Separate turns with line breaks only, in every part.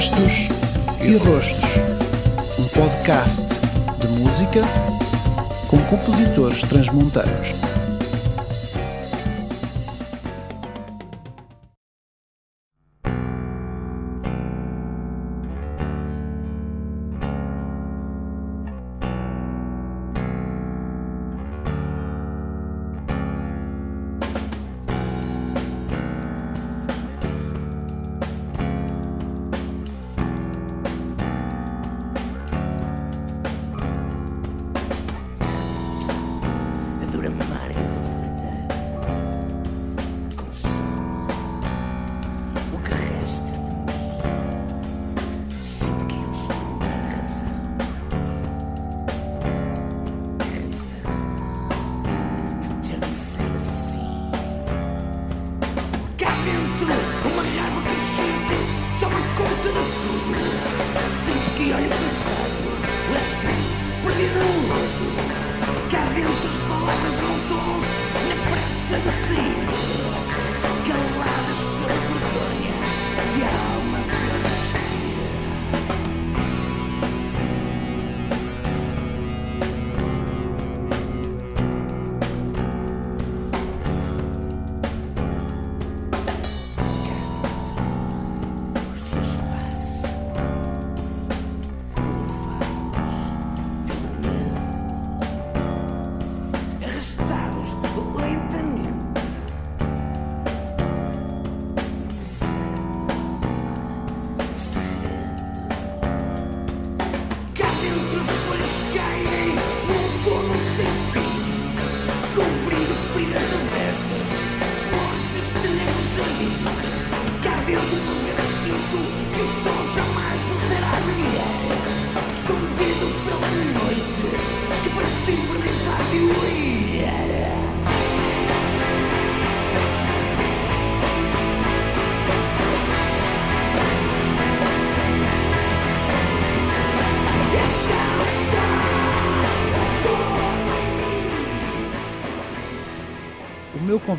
Rastos e Rostos, um podcast de música com compositores transmontanos.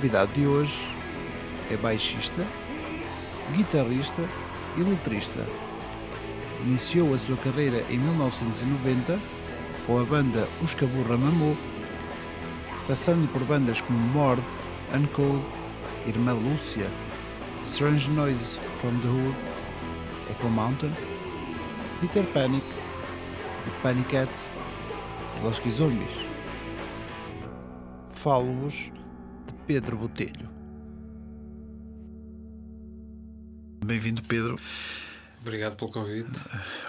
Convidado de hoje é baixista, guitarrista e letrista. Iniciou a sua carreira em 1990 com a banda Os Caburra Mamô, passando por bandas como Mord, Uncode, Irmã Lúcia, Strange Noise from the Hood, Echo Mountain, Peter Panic, The Panic Cats e Los Zombies. Falo-vos Pedro Botelho. Bem-vindo, Pedro.
Obrigado pelo convite.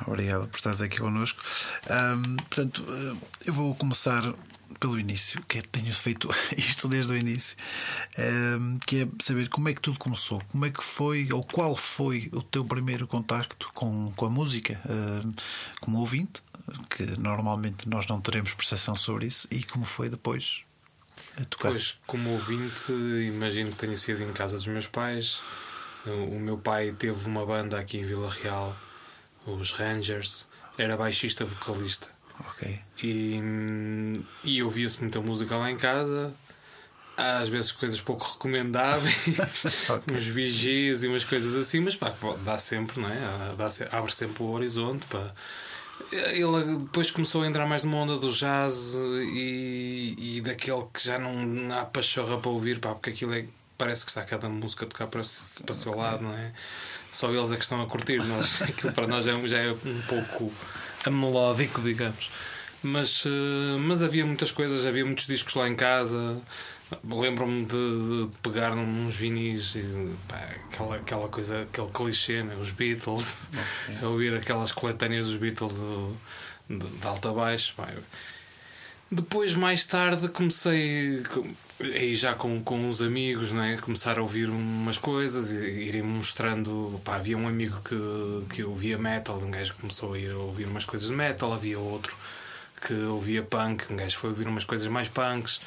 Obrigado por estares aqui connosco. Um, portanto, eh, eu vou começar pelo início, que é, tenho feito isto desde o início, um, que é saber como é que tudo começou, como é que foi ou qual foi o teu primeiro contacto com, com a música um, como ouvinte, que normalmente nós não teremos percepção sobre isso, e como foi depois
a tocar? Pois, como ouvinte, imagino que tenha sido em casa dos meus pais. O meu pai teve uma banda aqui em Vila Real, os Rangers, era baixista vocalista.
Ok.
E, e ouvia-se muita música lá em casa, às vezes coisas pouco recomendáveis, okay. uns vigias e umas coisas assim, mas pá, dá sempre, não é? Dá, abre sempre o horizonte para ele depois começou a entrar mais numa onda do jazz e, e daquele que já não há pachorra para ouvir, pá, porque aquilo é, parece que está cada música a tocar para, para o seu lado, não é? Só eles é que estão a curtir, nós, aquilo para nós já, é já é um pouco melódico, digamos. Mas, eh, mas havia muitas coisas, havia muitos discos lá em casa. Lembro-me de, de, pegar uns vinis e pá, aquela, aquela coisa, aquele clichê, né? os Beatles, okay. ouvir aquelas coletâneas dos Beatles de, de, de alta a baixo. Pá. Depois, mais tarde, comecei aí já com, com uns amigos, né? começar a ouvir umas coisas e irem mostrando. Pá, havia um amigo que, que ouvia metal, um gajo começou a ir a ouvir umas coisas de metal, havia outro que ouvia punk, um gajo foi ouvir umas coisas mais punks.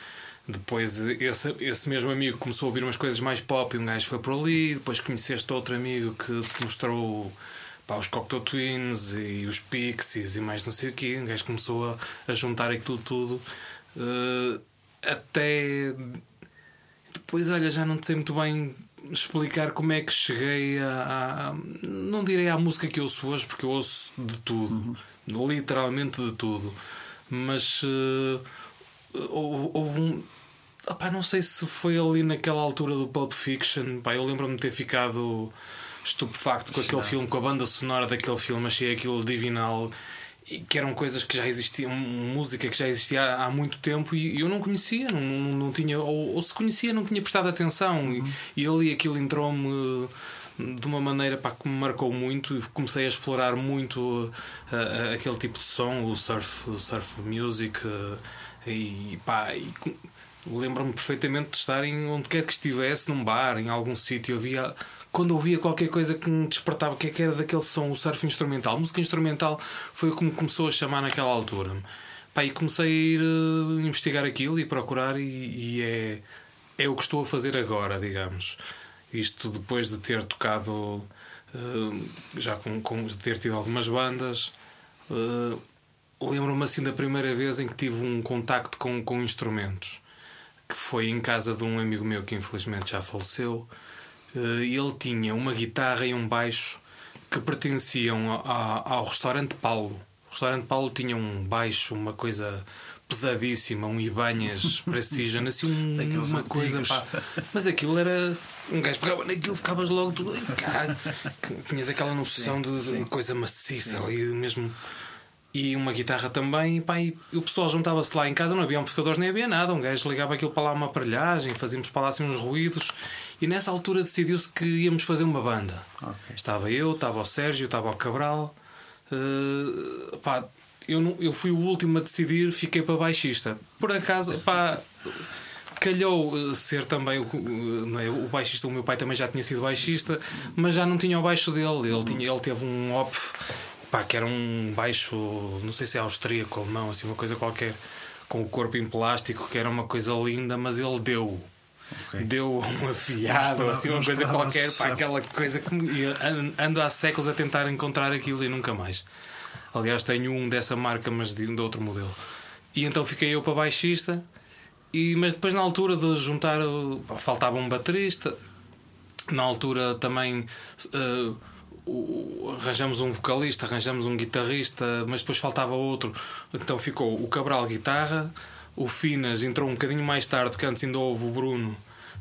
Depois esse, esse mesmo amigo começou a ouvir umas coisas mais pop e um gajo foi por ali. Depois conheceste outro amigo que te mostrou pá, os Cocteau Twins e os Pixies e mais não sei o quê. Um gajo começou a, a juntar aquilo tudo. Uh, até depois, olha, já não sei muito bem explicar como é que cheguei a, a, Não direi à música que eu ouço hoje, porque eu ouço de tudo, uhum. literalmente de tudo. Mas uh, houve, houve um. Opá, não sei se foi ali naquela altura do Pulp Fiction. Pá, eu lembro-me de ter ficado estupefacto com aquele filme, com a banda sonora daquele filme, achei aquilo divinal que eram coisas que já existiam, música que já existia há, muito tempo e eu não conhecia, não, não, não tinha, ou, ou, se conhecia, não tinha prestado atenção. Uhum. E, e ali aquilo entrou-me de uma maneira pá, que me marcou muito e comecei a explorar muito uh, uh, aquele tipo de som, o surf, o surf music. Uh, e pá, e, lembro-me perfeitamente de estar em onde quer que estivesse, num bar, em algum sítio, havia quando ouvia qualquer coisa que me despertava, o que é que era daquele som, o surf instrumental. A música instrumental foi o que me começou a chamar naquela altura. Pá, e comecei a ir uh, investigar aquilo e procurar, e, e, é, é o que estou a fazer agora, digamos. Isto depois de ter tocado, uh, já com, com, de ter tido algumas bandas. Uh, Lembro-me assim da primeira vez em que tive um contacto com, com instrumentos, que foi em casa de um amigo meu que infelizmente já faleceu. Eh, ele tinha uma guitarra e um baixo que pertenciam ao restaurante Paulo. O restaurante Paulo tinha um baixo, uma coisa pesadíssima, um Ibanhas Precision, assim um, uma coisa. Pá. Mas aquilo era. Um gajo pegava naquilo, ficavas logo tudo. Caralho, tinhas aquela noção sim, de, sim. coisa maciça sim. ali mesmo e uma guitarra também. E, pá, e o pessoal juntava-se lá em casa, não havia amplificadores nem havia nada. Um gajo ligava aquilo para lá uma aparelhagem, fazíamos para lá assim uns ruídos. E nessa altura decidiu-se que íamos fazer uma banda. Okay. Estava eu, estava o Sérgio, estava o Cabral. Uh, pá, eu, não, eu fui o último a decidir, fiquei para baixista. Por acaso, pá, calhou eh, ser também o, é, o baixista. O meu pai também já tinha sido baixista, mas já não tinha o baixo dele. Ele, tinha, ele teve um Opf pá, que era um baixo, não sei se é austríaco ou não, assim, uma coisa qualquer, com o corpo em plástico, que era uma coisa linda, mas ele deu. Okay. Deu um afiado, assim, uma coisa qualquer, pá, aquela coisa que ando há séculos a tentar encontrar aquilo e nunca mais. Aliás, tenho um dessa marca, mas de, de outro modelo. E então fiquei eu para baixista, e, mas depois na altura de juntar, faltava um baterista, na altura também. Uh, arranjamos um vocalista, arranjamos um guitarrista, mas depois faltava outro. Então ficou o Cabral guitarra, o Finas entrou um bocadinho mais tarde, porque antes ainda houve o Bruno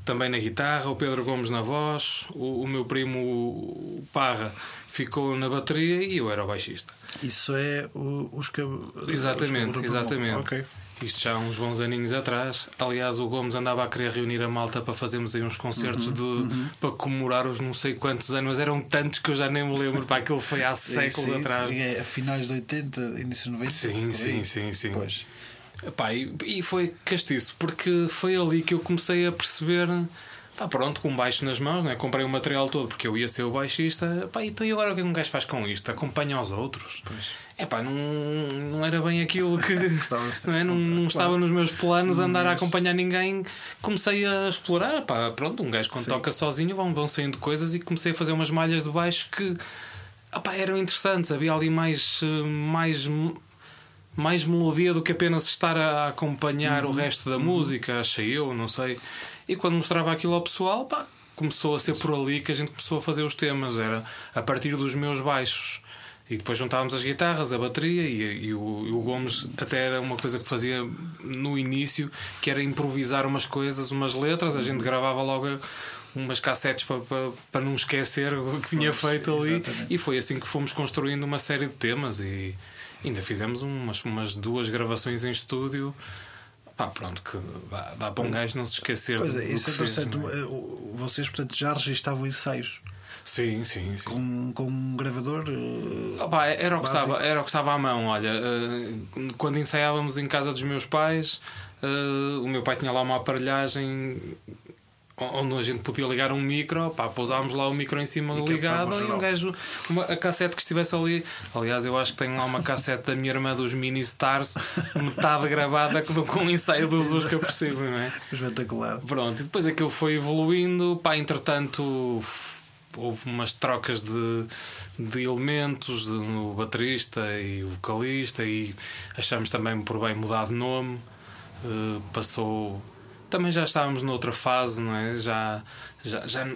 também na guitarra, o Pedro Gomes na voz, o, o meu primo o Parra ficou na bateria e eu era o baixista.
Isso é o, os que
Exatamente, os exatamente. Okay. Isto já há uns bons aninhos atrás. Aliás, o Gomes andava a querer reunir a malta para fazermos aí uns concertos uhum, de, uhum. para comemorar os não sei quantos anos, mas eram tantos que eu já nem me lembro. Para aquilo foi há séculos sim, atrás.
É a finais de 80, início de 90.
Sim, sim, sim, sim. Pois. E, e foi castiço, porque foi ali que eu comecei a perceber. Pá, pronto, com baixo nas mãos, né? comprei o material todo porque eu ia ser o baixista. Pá, então e agora o que é um gajo faz com isto? Acompanha os outros. Pois é pá, não, não era bem aquilo que. não, é? não, não estava nos meus planos andar a acompanhar ninguém. Comecei a explorar, pá, pronto, um gajo quando Sim. toca sozinho vão, vão saindo coisas e comecei a fazer umas malhas de baixo que opá, eram interessantes. Havia ali mais, mais, mais melodia do que apenas estar a acompanhar uhum. o resto da uhum. música, achei eu, não sei. E quando mostrava aquilo ao pessoal, pá, começou a ser por ali que a gente começou a fazer os temas. Era a partir dos meus baixos e depois juntávamos as guitarras, a bateria e, e, o, e, o, Gomes até era uma coisa que fazia no início, que era improvisar umas coisas, umas letras, a gente gravava logo umas cassetes para, para, para não esquecer o que tinha feito ali. Exatamente. E foi assim que fomos construindo uma série de temas e ainda fizemos umas, umas duas gravações em estúdio. Pá, pronto, que dá, dá para um gajo não se esquecer.
Pois é, isso é interessante. Fez, é? Vocês, portanto, já registavam ensaios.
Sim, sim, sim.
Com, com um gravador. Uh,
Opa, era, o que estava, era o que estava à mão. Olha, uh, quando ensaiávamos em casa dos meus pais, uh, o meu pai tinha lá uma aparelhagem onde a gente podia ligar um micro, pá, pousávamos lá o micro em cima e ligado e um gajo, uma, a cassete que estivesse ali. Aliás, eu acho que tenho lá uma cassete da minha irmã dos Mini Stars, metade gravada com um ensaio dos Usca por cima, não é?
Espetacular.
Pronto, e depois aquilo foi evoluindo, pá, entretanto houve umas trocas de, de elementos no baterista e o vocalista e achamos também por bem mudar de nome. Uh, passou também já estávamos noutra fase, não é? Já, já, já,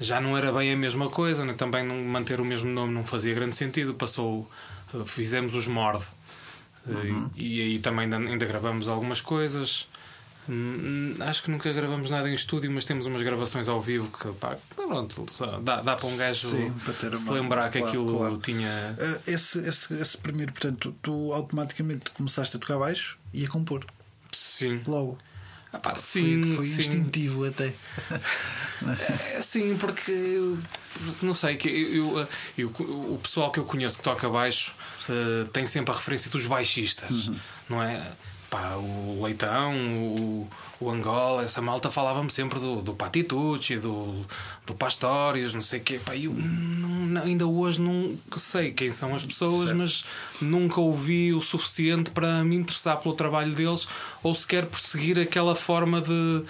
já não era bem a mesma coisa, né? também não, manter o mesmo nome não fazia grande sentido. Passou, fizemos os Mord. Uhum. E, e aí também ainda, ainda gravamos algumas coisas. Hum, acho que nunca gravamos nada em estúdio, mas temos umas gravações ao vivo que pá, pronto, dá, dá para um gajo Sim, para se uma, lembrar que claro, aquilo claro. tinha.
Uh, esse, esse, esse primeiro, portanto, tu, tu, automaticamente começaste a tocar baixo e a compor.
Sim.
Logo.
Ah, pá, sim,
foi, foi
sim.
instintivo até.
é, sim, porque não sei, que eu, eu, eu, o pessoal que eu conheço que toca baixo uh, tem sempre a referência dos baixistas, uhum. não é? Pá, o Leitão, o, o Angola, essa malta falava-me sempre do, do Patitucci, do, do Pastorius, não sei o quê. Pá, eu não, ainda hoje não sei quem são as pessoas, certo. mas nunca ouvi o suficiente para me interessar pelo trabalho deles ou sequer perseguir aquela forma de,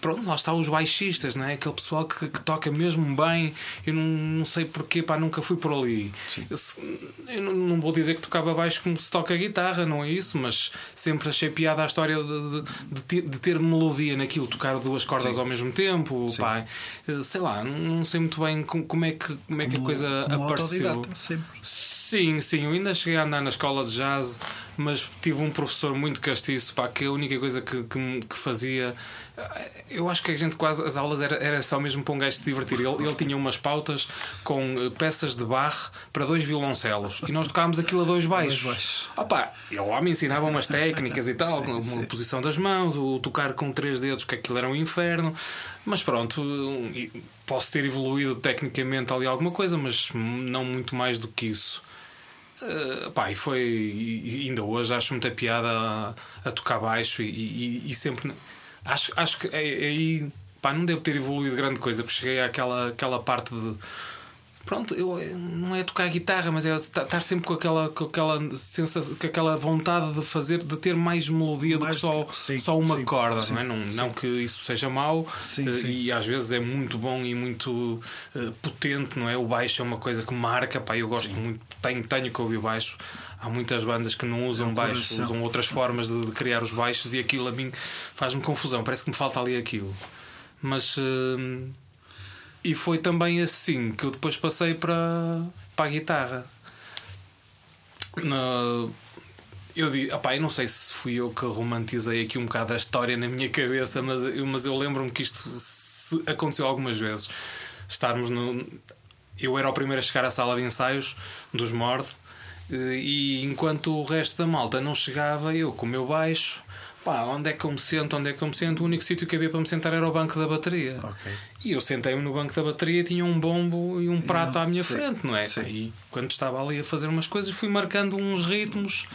pronto, lá está os baixistas, não é? Aquele pessoal que, que toca mesmo bem. Eu não, não sei porquê, pá, nunca fui por ali. Eu, eu não, não, vou dizer que tocava baixo como se toca guitarra, não é isso, mas sempre achei piada a história de, de, ter, de ter melodia naquilo, tocar duas cordas Sim. ao mesmo tempo, pá. Eh, sei lá, não sei muito bem como é que, como é que como, a coisa apareceu.
Sempre.
Sim, sim, eu ainda cheguei a andar na escola de jazz, mas tive um professor muito castiço, pá, que a única coisa que, que, que fazia. Eu acho que a gente quase. As aulas era, era só mesmo para um gajo se divertir. Ele, ele tinha umas pautas com eh, peças de barre para dois violoncelos e nós tocámos aquilo a dois baixos. Opa, ele lá me ensinava umas técnicas e tal, sim, sim. a posição das mãos, o tocar com três dedos, que aquilo era um inferno. Mas pronto, posso ter evoluído tecnicamente ali alguma coisa, mas não muito mais do que isso. Uh, pá, e foi. E ainda hoje acho muita piada a, a tocar baixo e, e, e, sempre. Acho, acho que aí. Pá, não devo ter evoluído grande coisa, porque cheguei àquela, àquela parte de pronto, eu, não é tocar guitarra, mas é estar sempre com aquela, com aquela sensação, com aquela vontade de fazer, de ter mais melodia mais, do que só, sim, só uma sim, corda, sim, não é? Não, não que isso seja mau, uh, e às vezes é muito bom e muito uh, potente, não é? O baixo é uma coisa que marca, pá, eu gosto muito, tenho, tenho que ouvir baixo. Há muitas bandas que não usam é baixo, usam outras formas de, de, criar os baixos e aquilo a mim faz-me confusão, parece que me falta ali aquilo. Mas. Uh, e foi também assim que eu depois passei para, para a guitarra. Eu, digo, opá, eu não sei se fui eu que romantizei aqui um bocado a história na minha cabeça, mas, mas eu lembro-me que isto aconteceu algumas vezes. Estarmos no. Eu era o primeiro a chegar à sala de ensaios dos Mord eh, e enquanto o resto da malta não chegava, eu com o meu baixo pá, onde é que eu me sento, onde é que eu me sento? O único sítio que havia para me sentar era o banco da bateria.
Okay.
E eu sentei-me no banco da bateria, tinha um bombo e um prato à minha sim, frente, não é?
Sim.
E quando estava ali a fazer umas coisas, fui marcando uns ritmos.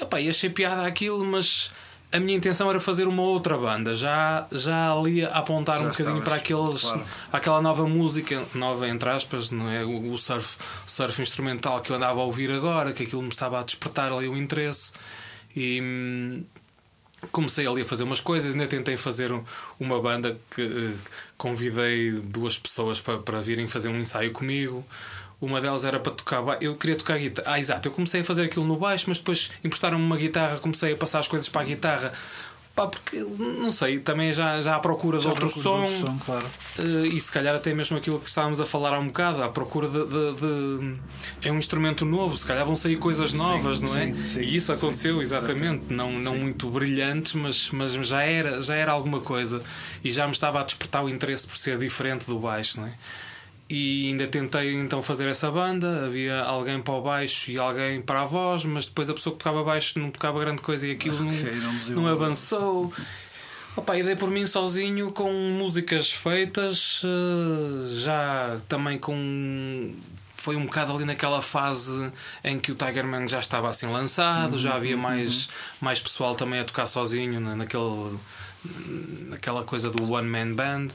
Epá, e achei piada aquilo, mas a minha intenção era fazer uma outra banda, já, já ali a apontar já um bocadinho para aqueles, claro. aquela nova música, nova entre aspas, não é? o, o surf, surf instrumental que eu andava a ouvir agora, que aquilo me estava a despertar ali o interesse. E, hum, comecei ali a fazer umas coisas, ainda tentei fazer uma banda que uh, convidei duas pessoas para, para virem fazer um ensaio comigo. Uma delas era para tocar Eu queria tocar guitarra. Ah, exato. Eu comecei a fazer aquilo no baixo, mas depois emprestaram-me uma guitarra, comecei a passar as coisas para a guitarra. Pá, porque não sei, também já, já à procura já de outro som,
som claro.
uh, e se calhar até mesmo aquilo que estávamos a falar há um bocado, à procura de, de, de, É um instrumento novo, se calhar vão sair coisas novas,
sim,
não é?
Sim, sim,
e isso aconteceu exatamente, não, não muito brilhantes, mas, mas já, era, já era alguma coisa e já me estava a despertar o interesse por ser diferente do baixo, não é? E ainda tentei então fazer essa banda. Havia alguém para o baixo e alguém para a voz, mas depois a pessoa que tocava baixo não tocava grande coisa e aquilo okay, não, não, avançou. Opa, e dei por mim sozinho com músicas feitas, eh, já também com. Foi um bocado ali naquela fase em que o Tigerman já estava assim lançado, uhum, já havia uhum. mais, mais pessoal também a tocar sozinho naquele, naquela coisa do One Man Band.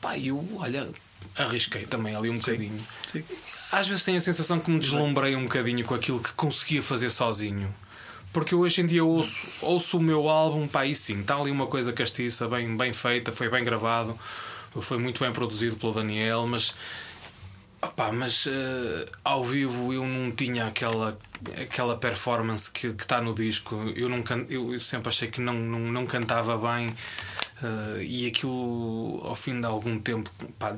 Pá, eu, olha, arrisquei também ali um sim, bocadinho. Sim. Às vezes tenho a sensação que me deslumbrei um bocadinho com aquilo que conseguia fazer sozinho. Porque hoje em dia ouço, ouço o meu álbum, pá, e sim, está ali uma coisa castiça, bem, bem feita, foi bem gravado, foi muito bem produzido pelo Daniel, mas mas uh, ao vivo eu não tinha aquela, aquela performance que está no disco. Eu, não can... eu sempre achei que não, não, não cantava bem uh, e aquilo ao fim de algum tempo pá,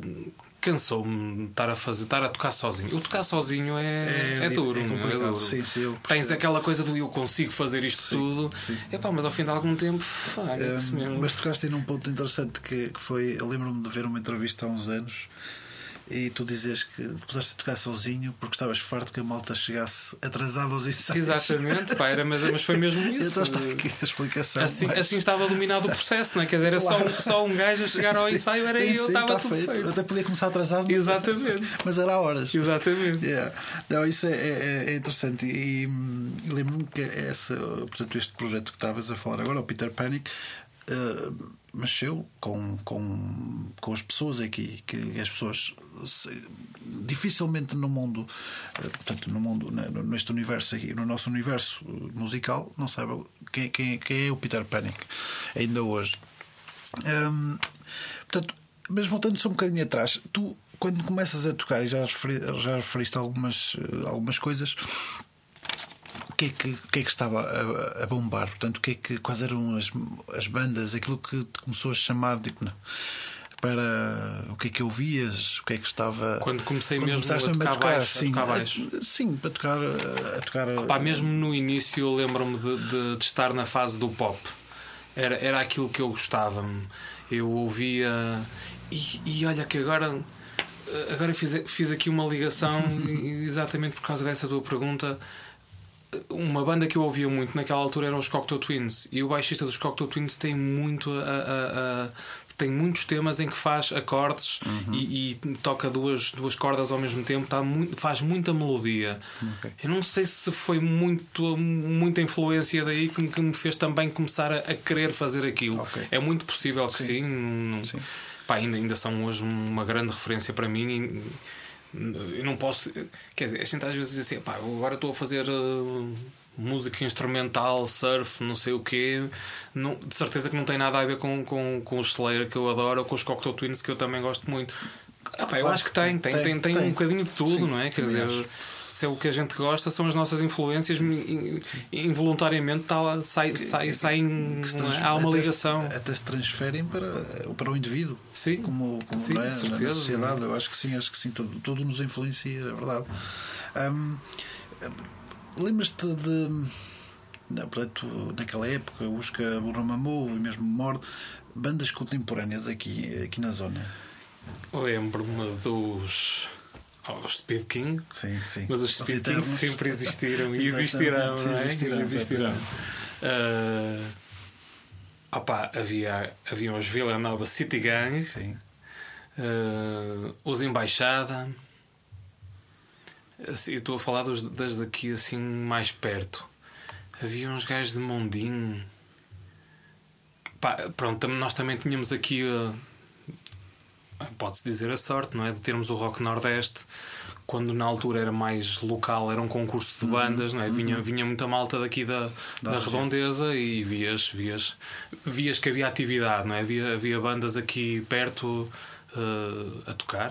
cansou-me estar a fazer, estar a tocar sozinho. O tocar sozinho é, é, é duro, é, é duro.
Sim, sim,
Tens aquela coisa do eu consigo fazer isto sim, tudo, sim. Epá, mas ao fim de algum tempo, pá,
um, mas tocaste aí num ponto interessante que, que foi. Eu lembro-me de ver uma entrevista há uns anos e tu dizes que puseste a tocar sozinho porque estavas farto que a malta chegasse atrasada aos ensaios.
Exatamente, pá, era, mas, mas foi mesmo isso.
Então está aqui a explicação.
Assim, mas... assim estava dominado o processo, não é? Quer dizer, era claro. só, um, só um gajo a chegar ao ensaio, era sim, eu, estava tá tudo feito. feito.
Até podia começar atrasado,
Exatamente.
mas era horas.
Exatamente.
Yeah. Não, isso é, é, é interessante. E, e lembro-me que essa, portanto, este projeto que estavas a falar agora, o Peter Panic, uh, mexeu com, com, com as pessoas aqui, que as pessoas se, dificilmente no mundo, eh, portanto, no mundo, neste universo aqui, no nosso universo musical, não sabem quem, quem, quem é o Peter Panic, ainda hoje. Hum, portanto, mas voltando só um bocadinho atrás, tu quando começas a tocar, e já, referi, já referiste algumas, eh, algumas coisas, que é que, o que, é que estava a, a, bombar? Portanto, o que é que, quais eram as, as bandas, aquilo que te começou a chamar tipo, não, para o que é que ouvias, o que é que estava.
Quando comecei quando mesmo a tocar, a tocar, baixo,
sim,
a tocar baixo.
A, sim, para tocar. A tocar
Opa, mesmo no início eu lembro-me de, de, de, estar na fase do pop. Era, era aquilo que eu gostava. Eu ouvia. E, e olha que agora agora fiz, fiz aqui uma ligação exatamente por causa dessa tua pergunta uma banda que eu ouvia muito naquela altura eram os Cocteau Twins e o baixista dos Cocteau Twins tem muito a, a, a tem muitos temas em que faz acordes uhum. e, e, toca duas, duas cordas ao mesmo tempo, tá muito, faz muita melodia. Okay. Eu não sei se foi muito, muita influência daí que, que me fez também começar a, querer fazer aquilo. Okay. É muito possível que sim. sim. sim. Pá, ainda, ainda são hoje uma grande referência para mim. Eu não posso. Quer dizer, a gente às vezes diz assim, pá, agora estou a fazer uh, música instrumental, surf, não sei o quê. Não, de certeza que não tem nada a ver com, com, com o Slayer que eu adoro ou com os Cocktail Twins que eu também gosto muito. Ah, pá, eu acho que tem, tem, tem, tem, tem, um bocadinho de tudo, Sim, não é? Quer dizer. Acho se é o que a gente gosta, são as nossas influências, involuntariamente tá, sai, sai, saem, há uma ligação.
Até, até se transferem para, para o indivíduo,
sim.
como, como
sim,
é, na sociedade. Eu acho que sim, acho que sim, tudo, tudo nos influencia, é verdade. Um, Lembras-te de. Portanto, naquela época, Usca, Burra Mamou e mesmo Mord, bandas contemporâneas aqui, aqui na zona?
Lembro-me dos Oh, os Speed King.
Sim, sim.
Mas os Speed King sempre existiram e existirão, não é? Existirão. existirão. Uh, opa, havia, havia os Vila Nova City Gang.
Sim.
Uh, os Embaixada. Assim, estou a falar dos, das daqui assim mais perto. Havia uns gajos de Mondinho. Pá, pronto, nós também tínhamos aqui. Uh, pode-se dizer a sorte, não é? De termos o Rock Nordeste, quando na altura era mais local, era um concurso de uhum, bandas, não é? Vinha, uhum. vinha muita malta daqui da, da, redondeza e vias, vias, vias que havia atividade, não é? Havia, havia bandas aqui perto uh, a tocar,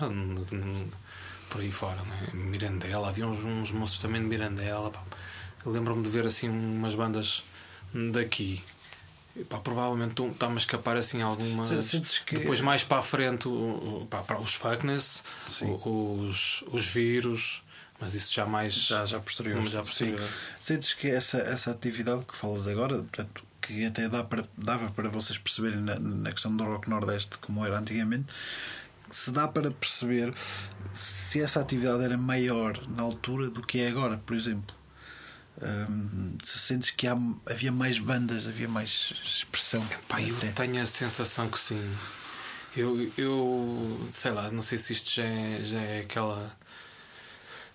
por aí fora, é? Mirandela, havia uns, uns moços também de Mirandela. Lembro-me de ver assim umas bandas daqui. Pá, provavelmente está-me a escapar assim algumas. Que... Depois, mais para a frente, pá, para os Fuckness, os, os vírus, mas isso já mais.
Já, já posterior.
Já posterior.
Sentes que essa, essa atividade que falas agora, portanto, que até dá para, dava para vocês perceberem na, na questão do Rock Nordeste, como era antigamente, se dá para perceber se essa atividade era maior na altura do que é agora, por exemplo. Um, se sentes que há, havia mais bandas, havia mais expressão.
Epá, eu tenho a sensação que sim. Eu, eu sei lá, não sei se isto já é, já é aquela.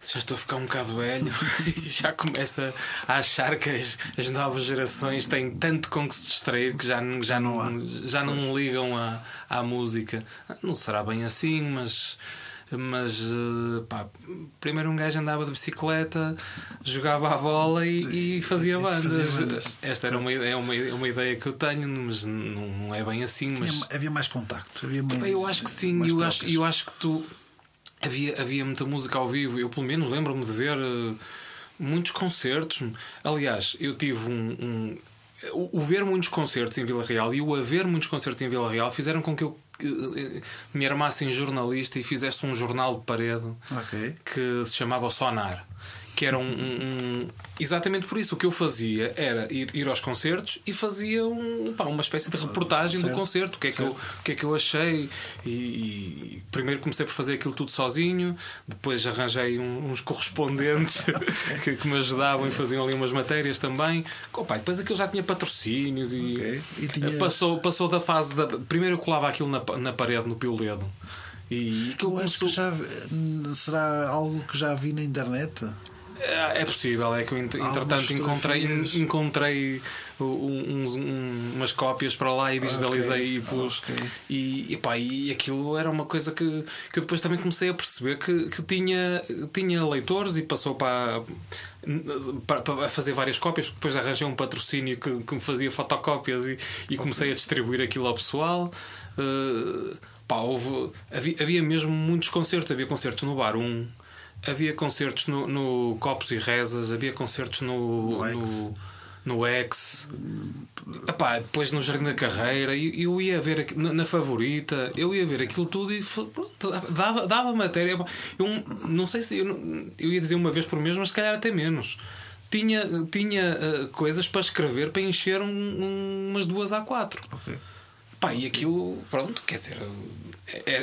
Já estou a ficar um bocado velho e já começa a achar que as, as, novas gerações têm tanto com que se distrair que já, já, não, não já não ligam à, à música. Não será bem assim, mas mas eh, pá, primeiro um gajo andava de bicicleta, jogava a bola e, e fazia, bandas. fazia, bandas. Esta era uma, é uma, uma ideia que eu tenho, mas não, é bem assim. Mas...
havia mais contacto. Havia mais,
eu acho que sim, eu acho, eu acho que tu. havia, havia muita música ao vivo. Eu, pelo menos, lembro-me de ver uh, muitos concertos. Aliás, eu tive um. um o, o, ver muitos concertos em Vila Real e o haver muitos concertos em Vila Real fizeram com que eu uh, me armasse em jornalista e fizesse um jornal de parede
okay.
que se chamava Sonar que era um, um, Exatamente por isso. O que eu fazia era ir, ir aos concertos e fazia um, pá, uma espécie de reportagem certo. do concerto. O que, é que eu, o que é que eu achei. E, e, primeiro comecei por fazer aquilo tudo sozinho, depois arranjei uns correspondentes que, que, me ajudavam e faziam ali umas matérias também. Opa, depois aquilo já tinha patrocínios e, okay. e passou, passou da fase da. Primeiro eu colava aquilo na, na parede, no pioledo. E
aquilo acho que já será algo que já vi na internet.
É, é possível, é que eu entretanto encontrei, encontrei um, um, umas cópias para lá e digitalizei okay. e pus. Okay. E, e, pá, e aquilo era uma coisa que, que eu depois também comecei a perceber que, que tinha, tinha leitores e passou para, para, fazer várias cópias. Depois arranjei um patrocínio que, que me fazia fotocópias e, e comecei a distribuir aquilo ao pessoal. Uh, pá, houve, havia, havia mesmo muitos concertos. Havia concertos no bar 1. Um, havia concertos no, no, Copos e Rezas, havia concertos no, no, X. No, no X. Epá, depois no Jardim da Carreira, eu, eu ia ver na, na, favorita, eu ia ver aquilo tudo e pronto, dava, dava matéria. Eu não sei se eu, eu ia dizer uma vez por mês, mas se calhar até menos. Tinha, tinha uh, coisas para escrever para encher um, um, umas duas a quatro.
Okay.
Pá, e aquilo, pronto, quer dizer,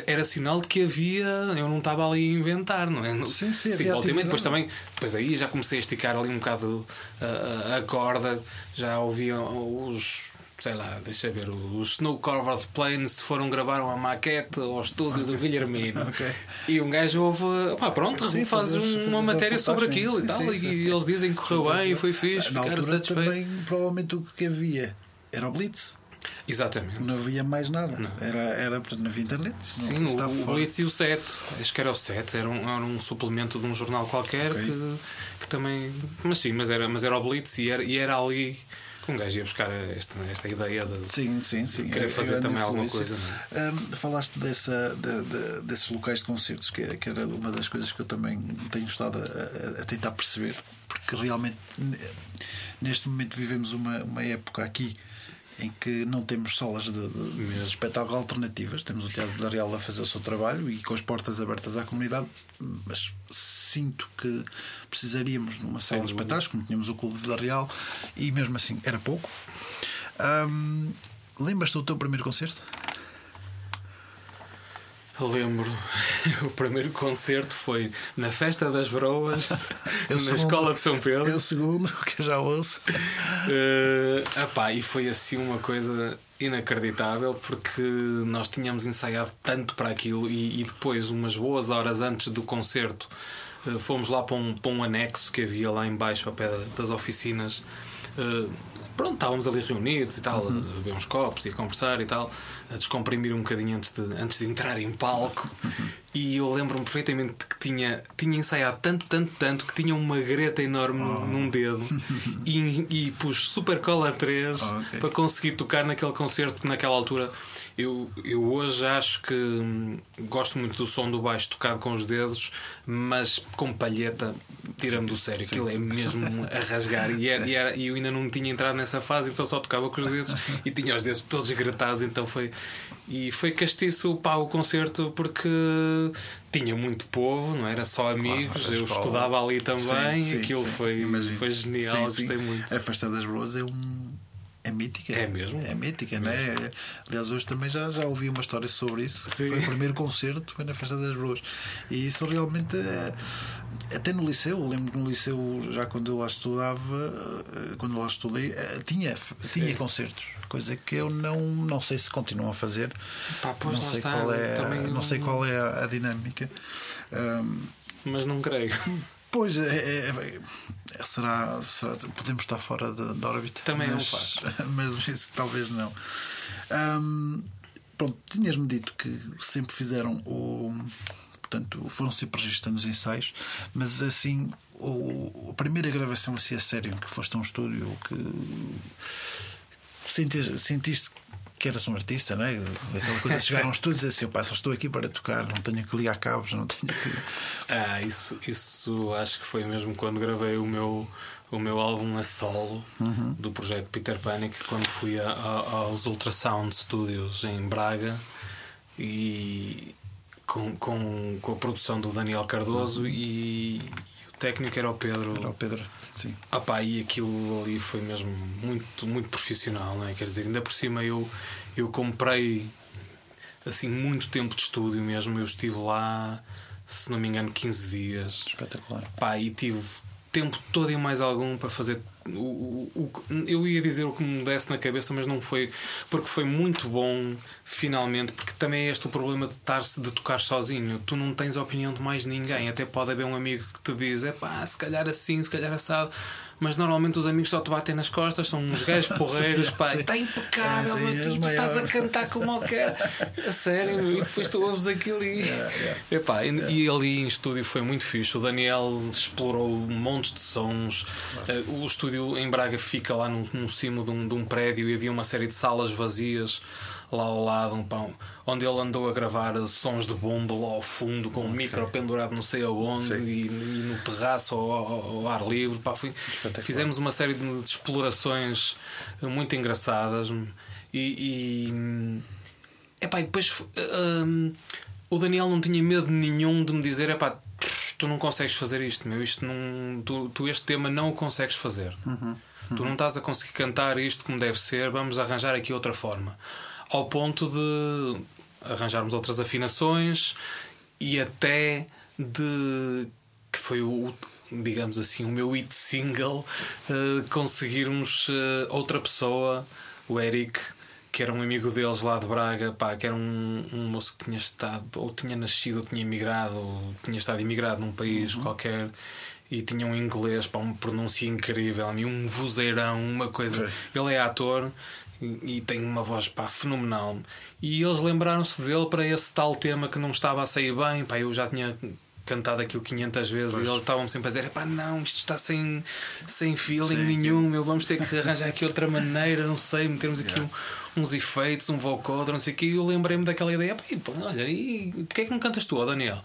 era, sinal de que havia. Eu não estava ali a inventar, não é?
Sim, sim,
sim ultimamente, depois também. Depois aí já comecei a esticar ali um bocado a, a corda, já ouvia os sei lá, deixa ver, os Snow Covered Planes foram gravar uma maquete ao estúdio do Guilhermino
okay.
e um gajo ouve, pá, pronto, sim, faz uma matéria sobre aquilo sim, e tal, sim, e eles dizem que correu bem, foi fixe,
ficaram satisfeitos. também, provavelmente o que havia era o Blitz.
Exatamente.
Não havia mais nada. Não. Era, era, não havia internet.
Sim, o, o Blitz e o 7. Acho que era o 7. Era um, era um suplemento de um jornal qualquer okay. que, que também. Mas sim, mas era, mas era o Blitz e era, e era ali que um gajo ia buscar esta, esta ideia de,
sim, sim, sim.
querer fazer também alguma coisa.
É? Um, falaste dessa, de, de, desses locais de concertos, que, que, era uma das coisas que eu também tenho estado a, a, tentar perceber, porque realmente neste momento vivemos uma, uma época aqui em que não temos salas de, de, de espetáculo alternativas, temos o Teatro da Real a fazer o seu trabalho e com as portas abertas à comunidade, mas sinto que precisaríamos de uma sala de espetáculos, como tínhamos o Clube da Real, e mesmo assim era pouco. Um, Lembras-te do teu primeiro concerto?
Lembro, o primeiro concerto foi na Festa das Broas, na segundo, Escola de São Pedro.
É o segundo, que já ouço.
Uh, epá, e foi assim uma coisa inacreditável porque nós tínhamos ensaiado tanto para aquilo e, e depois, umas boas horas antes do concerto, uh, fomos lá para um, para um anexo que havia lá embaixo ao pé das oficinas. Uh, pronto, estávamos ali reunidos e tal, uhum. a beber uns copos e a conversar e tal descomprimir um bocadinho antes de, antes de entrar em palco. E eu lembro-me perfeitamente que tinha, tinha ensaiado tanto, tanto, tanto que tinha uma greta enorme oh. num dedo e, e pus super cola 3 oh, okay. para conseguir tocar naquele concerto naquela altura. Eu, eu hoje acho que hum, gosto muito do som do baixo tocado com os dedos, mas com palheta tira-me do sério. Aquilo é mesmo a rasgar. E, era, e, era, e eu ainda não tinha entrado nessa fase, então só tocava com os dedos e tinha os dedos todos gretados. Então foi, e foi castiço pá, o concerto porque tinha muito povo, não era só amigos. Claro, eu estudava ali também. Sim, sim, Aquilo sim, foi, foi genial, gostei muito.
A Festa das Broas é um é mítica.
É mesmo?
É mítica, é. não é? Aliás, hoje também já, já ouvi uma história sobre isso. Sim. Foi o primeiro concerto, foi na Festa das Broas. E isso realmente, é, até no liceu, lembro que no liceu, já quando eu lá estudava, eh, quando eu lá estudei, eh, tinha, tinha concertos. Coisa que eu não, não sei se continuam a fazer.
Pá, não,
sei
está,
qual é, não, não sei qual é a, a dinâmica.
Um, Mas não creio.
Pois é, é, é, será, será, Podemos estar fora da órbita.
Também mas, não faz.
Mas isso talvez não. Um, pronto, tinhas-me dito que sempre fizeram o. Portanto, foram sempre registrando os ensaios, mas assim, o, a primeira gravação assim a sério em que foste a um estúdio, que sentiste, sentiste que eras um artista, não é? Aquela coisa de chegar a um estúdio e dizer assim: eu passo, estou aqui para tocar, não tenho que ligar cabos, não tenho que.
Ah, isso, isso acho que foi mesmo quando gravei o meu, o meu álbum a solo
Uhum.
do projeto Peter Panic, quando fui a- a- aos Ultrasound Studios em Braga e com, com, com a produção do Daniel Cardoso e, o técnico era o Pedro.
Era o Pedro, sim.
Ah pá, e aquilo ali foi mesmo muito, muito profissional, não é? Quer dizer, ainda por cima eu, eu comprei assim muito tempo de estúdio mesmo. Eu estive lá, se não me engano, 15 dias.
Espetacular.
Pá, e tive tempo todo e mais algum para fazer o, o, o- eu ia dizer o que me desse na cabeça mas não foi porque foi muito bom finalmente porque também é este o problema de estar de tocar sozinho. Tu não tens a opinião de mais ninguém. Até pode haver um amigo que te diz é pá se calhar assim se calhar assado mas normalmente os amigos só te batem nas costas são uns gajos porreiros
Sim,
pá,
sim.
está impecável
Sim,
mas
és
tu, tu estás a cantar como o quer a sério meu, e depois tu ouves aquilo e Epá, e, e ali em estúdio foi muito fixe. O Daniel explorou montes de sons. Eh, o estúdio em Braga fica lá no, no cimo de um, de um prédio e havia uma série de salas vazias lá ao lado, um pão, onde ele andou a gravar sons de bomba lá ao fundo, com um micro pendurado não sei aonde,
Sim.
e, e no terraço ao, ao- ao ar livre. Pá, foi- fizemos uma série de, explorações muito engraçadas e- e Epá, e depois hum, o Daniel não tinha medo nenhum de me dizer: epá, tu não consegues fazer isto, meu. Isto não, tu, tu este tema não o consegues fazer. Tu não estás a conseguir cantar isto como deve ser. Vamos arranjar aqui outra forma. Ao ponto de arranjarmos outras afinações e até de que foi o digamos assim o meu hit single eh, conseguirmos eh, outra pessoa o Eric que era um amigo deles lá de Braga pá, que era um, um moço que tinha estado ou tinha nascido ou tinha emigrado ou tinha estado imigrado num país qualquer e tinha um inglês para uma pronúncia incrível e um vozeirão uma coisa ele é ator e, e tem uma voz pá, fenomenal. E eles lembraram-se dele para esse tal tema que não estava a sair bem. Pá, eu já tinha cantado aquilo 500 vezes e eles estavam sempre a dizer: pá, não, isto está sem, sem feeling nenhum. Meu, vamos ter que arranjar aqui outra maneira, não sei, metermos aqui um- uns efeitos, um vocoder, não sei o quê. E eu lembrei-me daquela ideia: pá, e, pá, olha, e porquê é que não cantas tu, ó, Daniel?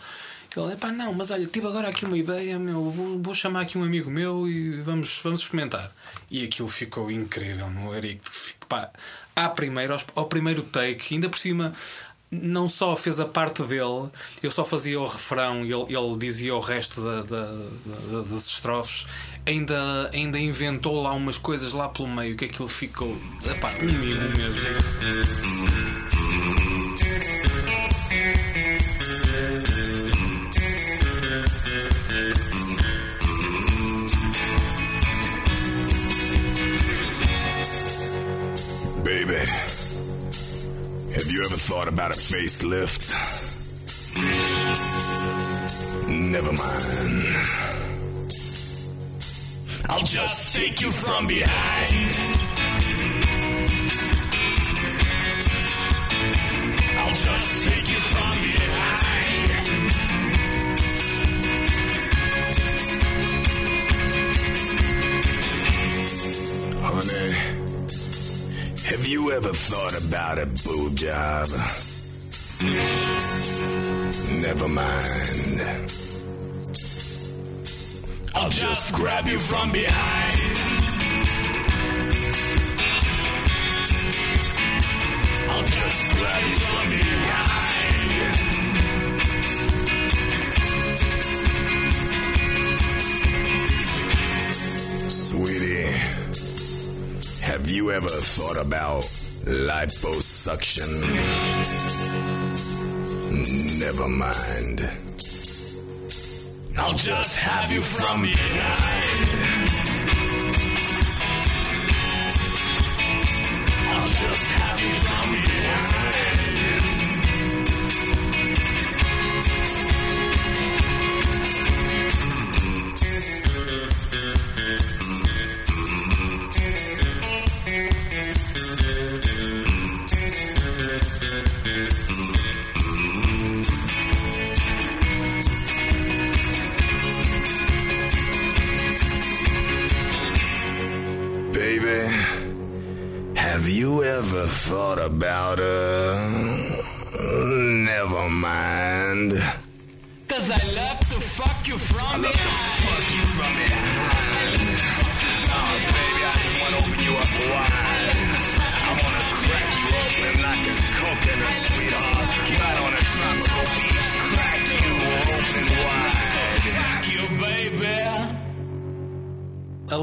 Ele, pá, não, mas olha, tive agora aqui uma ideia, meu, vou, vou chamar aqui um amigo meu e vamos, vamos experimentar. E aquilo ficou incrível, meu Eric. Pá, à primeira, ao primeiro take, ainda por cima, não só fez a parte dele, eu só fazia o refrão e ele, ele dizia o resto da, da- da- das estrofes, ainda, ainda inventou lá umas coisas lá pelo meio que aquilo ficou epá, um mimo mesmo.
Baby, have you ever thought about a facelift? Never mind. I'll just take you from behind. I'll just take you from behind. Honey, you ever thought about a boob job? Never mind. I'll just grab you from behind. Ever thought about liposuction? Never mind. I'll just have you from behind.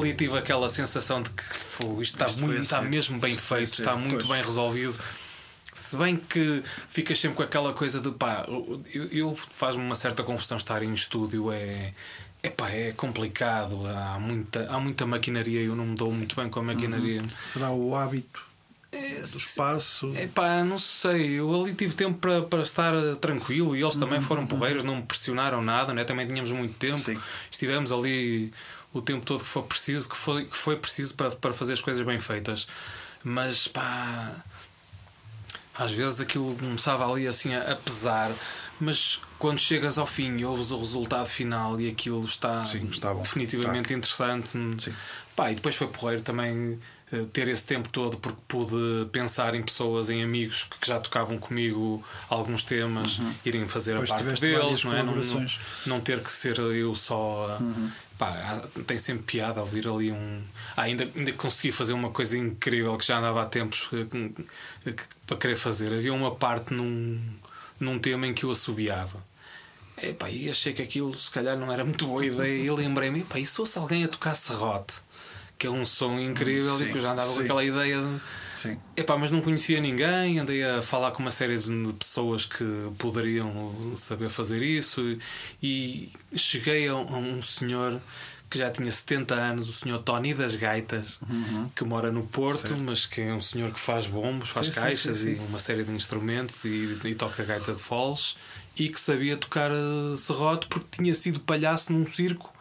Ali tive aquela sensação de que "Fogo, isto está,
Isto
muito, está
ser.
mesmo bem
Isto
feito, está muito
pois.
bem resolvido. Se bem que ficas sempre com aquela coisa de pá, eu, eu faz-me uma certa confusão estar em estúdio, é, é pá, é complicado, há muita, há muita maquinaria e eu não me dou muito bem com a maquinaria.
Será o hábito
É,
do espaço?
é pá, não sei, eu ali tive tempo para, para estar eh, tranquilo e eles também foram porreiros, não me pressionaram nada, né? também tínhamos muito tempo,
Sim.
estivemos ali o tempo todo que foi preciso, que foi, que foi preciso para, para fazer as coisas bem feitas. Mas pá, às vezes aquilo começava ali assim a, a pesar, mas quando chegas ao fim e ouves o resultado final e aquilo está,
Sim, está
definitivamente interessante.
Sim.
Pá, e depois foi porreiro também eh, ter esse tempo todo porque pude pensar em pessoas, em amigos que já tocavam comigo alguns temas, irem fazer
Depois
a parte deles, não é? Não, não, não ter que ser eu só. a- Pá, tem sempre piada ouvir ali um. Ah, ainda, ainda consegui fazer uma coisa incrível que já andava há tempos eh, que- para querer fazer. Havia uma parte num, num tema em que eu assobiava. Epá, e achei que aquilo se calhar não era muito boa ideia. E lembrei-me, epá, e se fosse alguém a tocar serrote? Que é um som incrível e
Sim,
que eu já andava com
sim.
aquela ideia de.
Sim.
Epá, mas não conhecia ninguém, andei a falar com uma série de pessoas que poderiam saber fazer isso e cheguei a um, senhor que já tinha 70 anos, o senhor Tony das Gaitas, que mora no Porto, mas que é um senhor que faz bombos, faz
Sim,
caixas
sim,
e
sim.
uma série de instrumentos e, e toca gaita de foles e que sabia tocar eh, serrote porque tinha sido palhaço num circo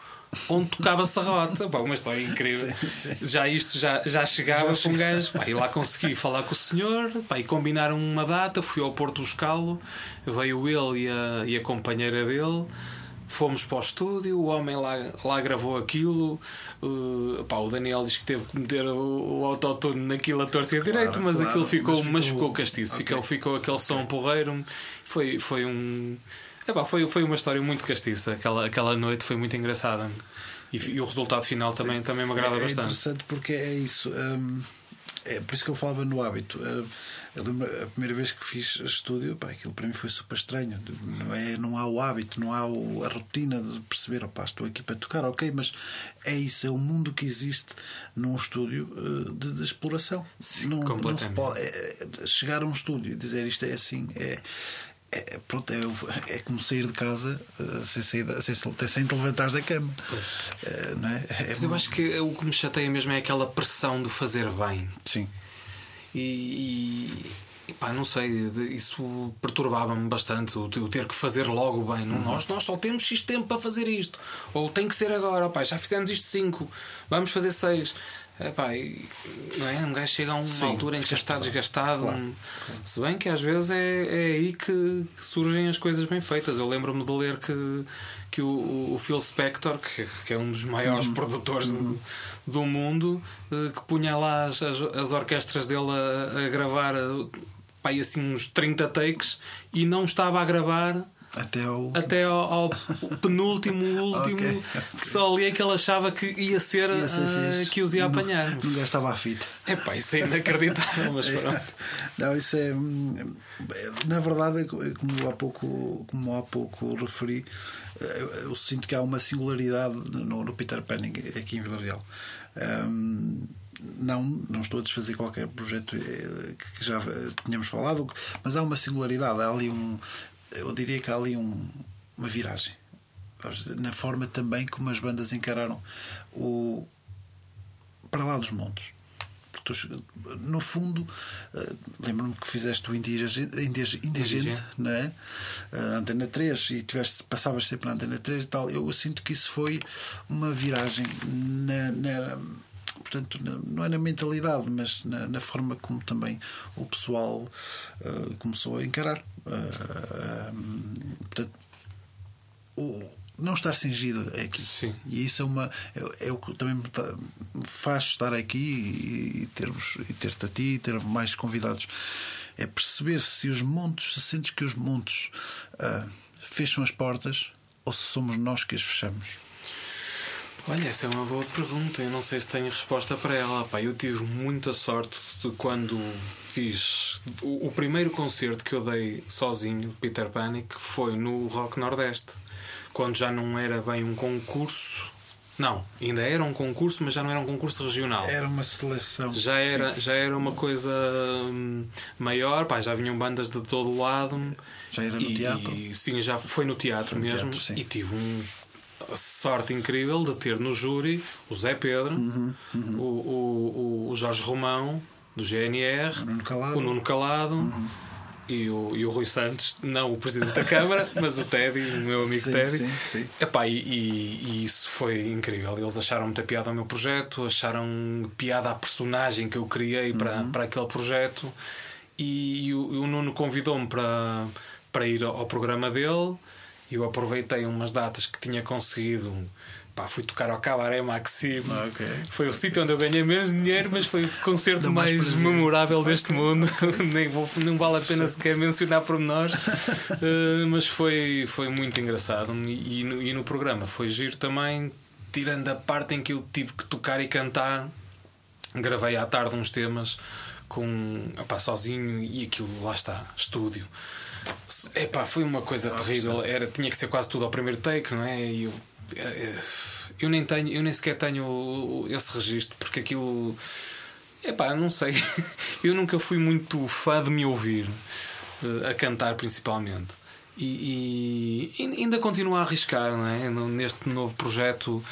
onde tocava serrote. Pá, uma história incrível.
Sim, sim.
Já isto já, já chegava com um gajo. Pá, e lá consegui falar com o senhor pá, e combinaram uma data. Fui ao Porto buscá-lo. Veio ele e a, e a companheira dele. Fomos para o estúdio, o homem lá, lá gravou aquilo. Uh, pá, o Daniel diz que teve que meter o, o autotune naquilo a torcer
Claro,
direito, mas
claro,
aquilo ficou,
mas
mas
ficou-
ficou castiço.
Ok.
Ficou, ficou aquele som porreiro. Foi, foi um. Epá, foi, foi uma história muito castiça. Aquela, aquela noite foi muito engraçada. E, e o resultado final também, também me agrada
é, é
bastante.
interessante porque é isso. hum, é por isso que eu falava no hábito. Hum, eu lembro a primeira vez que fiz estúdio, pá, aquilo para mim foi super estranho. Não, é, não há o hábito, não há o- a rotina de perceber, opá, estou aqui para tocar, ok, mas é isso, é o mundo que existe num estúdio eh, de, de exploração.
Sim,
não, não se pode é- é- chegar a um estúdio e dizer isto é assim, é. É, pronto, é, é como sair de casa eh, sem, sair sem, sem te levantares da cama. Eh, não é? É
Mas eu acho que o que me chateia mesmo é aquela pressão de fazer bem.
Sim.
E, e, pá, não sei, isso perturbava-me bastante. O, o ter que fazer logo bem. Não, nós, nós só temos X tempo para fazer isto. Ou tem que ser agora, pá, já fizemos isto 5, vamos fazer 6. Epá, e, não é? Um gajo chega a uma
Sim,
altura em que já está
pesado.
desgastado.
Claro,
um- Se bem que às vezes é, é aí que, surgem as coisas bem feitas. Eu lembro-me de ler que, que o, o Phil Spector, que, que é um dos maiores
Uhum.
produtores do, do mundo, eh, que punha lá as, as, as orquestras dele a, a gravar eh, pá, assim uns 30 takes e não estava a gravar
Até ao.
até ao, ao penúltimo, último,
Ok,
que só ali é que ele achava que ia ser,
Ia ser fixe.
que os ia apanhar.
Ninguém estava à fita.
É pá, isso é inacreditável, mas pronto.
Não, isso é. hum, Na verdade, é é como há pouco, como há pouco referi, eh, eu, sinto que há uma singularidade no, no Peter Pan aqui em Vila Real. Hum, não, não estou a desfazer qualquer projeto eh, que que já eh, tínhamos falado, mas há uma singularidade, há ali um. Eu diria que há ali um, uma viragem. Na forma também como as bandas encararam o, para lá dos montes. Tu, no fundo, eh, lembro-me que fizeste o Indigente, indigente,
Indigente.
não é? Eh, Antena 3 e tiveste, passavas sempre na Antena 3 e tal. Eu sinto que isso foi uma viragem na. na- Portanto, não é na mentalidade, mas na, na forma como também o pessoal eh, começou a encarar. Eh, portanto, o- não estar cingido é aqui.
Sim.
E isso é, uma, é, é o que também me, faz estar aqui e, ter-vos e ter-te a ti e ter mais convidados. É perceber se os montes, se sentes que os montes ah, fecham as portas ou se somos nós que as fechamos.
Olha, essa é uma boa pergunta. Eu não sei se tenho resposta para ela. Pá, eu tive muita sorte de quando fiz o, o primeiro concerto que eu dei sozinho, Peter Panic, foi no Rock Nordeste, quando já não era bem um concurso. Não, ainda era um concurso, mas já não era um concurso regional.
Era uma seleção.
Já era,
Sim.
já era uma coisa hum, maior, pá, já vinham bandas de todo lado.
Já era no
E-
teatro?
E, sim, já foi no teatro
Foi no
mesmo.
teatro,
e tive um sorte incrível de ter no júri o Zé Pedro,
Uhum,
O, o, o Jorge Romão, do GNR,
O Nuno Calado. Uhum.
o Nuno Calado. E o, e o Rui Santos, não o Presidente da Câmara, mas o Teddy, o meu amigo
Sim,
Teddy.
sim, sim.
Epá, e, e- e isso foi incrível. Eles acharam muita piada ao meu projeto, acharam piada à personagem que eu criei para,
Uhum.
para aquele projeto. E, o, e o Nuno convidou-me para, para ir ao, ao programa dele. Eu aproveitei umas datas que tinha conseguido. Pá, fui tocar ao Cabaré Maxime.
Ah, ok.
Foi o sítio onde eu ganhei menos dinheiro, mas foi o concerto
mais
mais, memorável deste mundo. Nem vou, não vale a pena sequer mencionar pormenores, Eh, mas foi, foi muito engraçado. E, e no, e no programa foi giro também, tirando a parte em que eu tive que tocar e cantar. Gravei à tarde uns temas com opá, sozinho e aquilo lá está, estúdio. Epá, foi uma coisa terrível. Era, tinha que ser quase tudo ao primeiro take, não é? E eu, eh, eu nem tenho, eu nem sequer tenho esse registro, porque aquilo. Epá, não sei. Eu nunca fui muito fã de me ouvir eh, a cantar, principalmente. E, e ainda continuo a arriscar não é? Neste novo projeto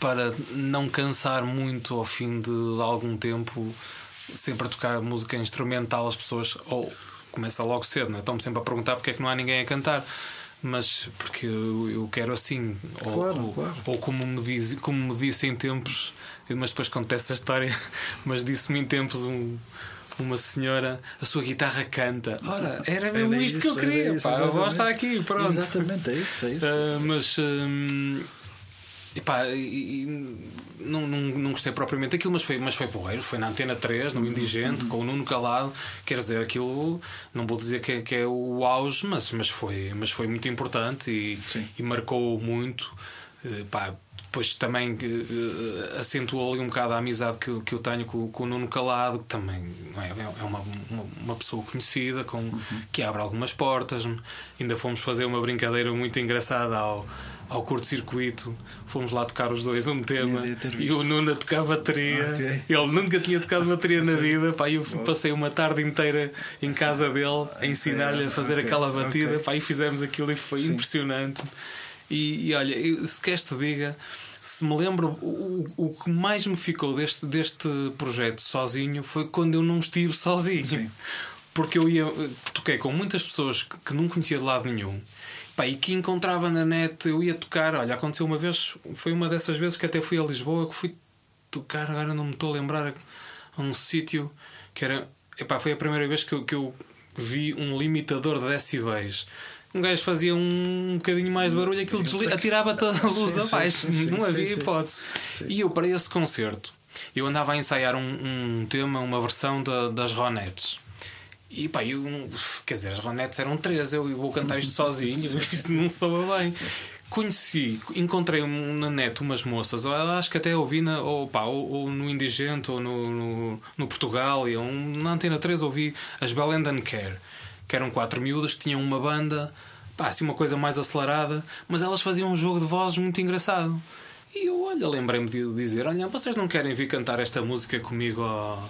para não cansar muito ao fim de algum tempo, sempre a tocar música instrumental. As pessoas ou começa logo cedo, não é? estão-me sempre a perguntar porque é que não há ninguém a cantar. Mas porque eu, eu quero assim, ou,
Claro,
ou,
claro.
ou como me, diz, como me disse em tempos, mas depois conto essa história, mas disse-me em tempos um- uma senhora, a sua guitarra canta. Ora, era mesmo
Era
isto que eu queria,
isso,
pá, a voz está aqui, pronto.
Exatamente, é isso, é isso.
Ah, mas hum, epá, e- e não, não, não gostei propriamente daquilo, mas foi, mas foi porreiro. Foi na Antena 3,
Uhum,
no Indigente, com o Nuno Calado. Quer dizer, aquilo não vou dizer que é, que é o auge, mas, mas, foi, mas foi muito importante e, e marcou muito. Eh, pá, depois também eh, acentuou ali um bocado a amizade que, eu- que eu tenho com, com o Nuno Calado, que também é, é uma, uma, uma pessoa conhecida, com,
Uhum.
que abre algumas portas. Ainda fomos fazer uma brincadeira muito engraçada ao, ao curto-circuito. Fomos lá tocar os dois um tema e o Nuno a tocar bateria.
Ok.
Ele nunca tinha tocado bateria na vida. Pá, eu passei uma tarde inteira em casa dele a ensinar-lhe a fazer
Ok,
aquela batida.
ok.
Pá, e fizemos aquilo e foi
Sim.
impressionante. E, e olha, eu, se queres te diga, se me lembro, o, o o que mais me ficou deste, deste projeto sozinho foi quando eu não estive sozinho.
Sim.
Porque eu ia, toquei com muitas pessoas que, que não conhecia de lado nenhum. Pá, e que encontrava na net, eu ia tocar. Olha, aconteceu uma vez, foi uma dessas vezes que até fui a Lisboa, que fui tocar, agora não me estou a lembrar, a um sítio que era. Epá, foi a primeira vez que eu, que eu vi um limitador de decibéis. Um gajo fazia um, bocadinho mais de barulho, aquilo desli- atirava toda a luz
Sim,
abaixo,
sim, sim,
não havia hipótese. E eu, para esse concerto, eu andava a ensaiar um, um tema, uma versão da- das Ronettes. E pá, eu, quer dizer, as Ronettes eram três, eu vou cantar isto sozinho, isto não soa bem. Conheci, encontrei na net umas moças, acho que até ouvi na, ou, pá, ou, ou no Indigente ou no, no, no Portugal, e um, na Antena 3 ouvi as Bell and Care, que eram quatro miúdas que tinham uma banda, pá, assim uma coisa mais acelerada, mas elas faziam um jogo de vozes muito engraçado. E eu, olha, lembrei-me de dizer: Olha, vocês não querem vir cantar esta música comigo ao.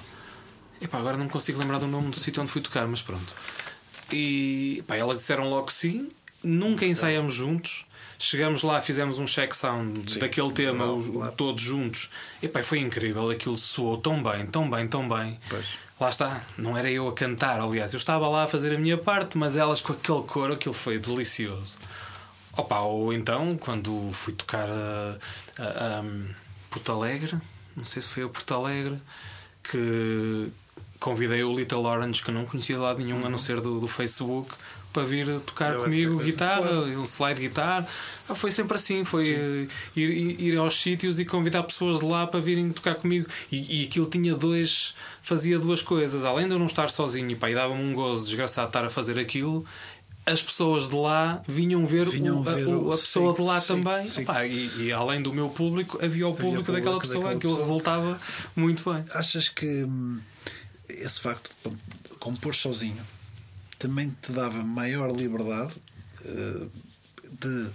Epá, agora não consigo lembrar do nome do sítio onde fui tocar, mas pronto. E pá, elas disseram logo que sim, nunca ensaiamos juntos. Chegamos lá, fizemos um check sound daquele tema,
claro.
todos juntos. E pá, foi incrível, aquilo soou tão bem, tão bem, tão bem.
Pois.
Lá está, não era eu a cantar, aliás, eu estava lá a fazer a minha parte, mas elas com aquele coro, aquilo foi delicioso. Opa, ou então, quando fui tocar a, a, a Porto Alegre, não sei se foi a Porto Alegre, que convidei o Little Orange, que eu não conhecia de lado nenhum, a não ser do, do Facebook, para vir tocar
essa
comigo guitarra,
claro.
um slide guitar. Ah, foi sempre assim, foi eh, ir, ir- aos sítios e convidar pessoas de lá para virem tocar comigo. E, e aquilo tinha dois, fazia duas coisas. Além de eu não estar sozinho, e pá, e dava-me um gozo desgraçado estar a fazer aquilo. As pessoas de lá vinham ver,
Vinham
o- a-
ver
o- a,
o-
pessoa
sim,
de lá
sim,
também.
sim.
E, e além do meu público, havia o público,
público
daquela pessoa,
daquela
aquilo
pessoa.
resultava muito bem.
Achas que hum, esse facto de compor sozinho também te dava maior liberdade eh, de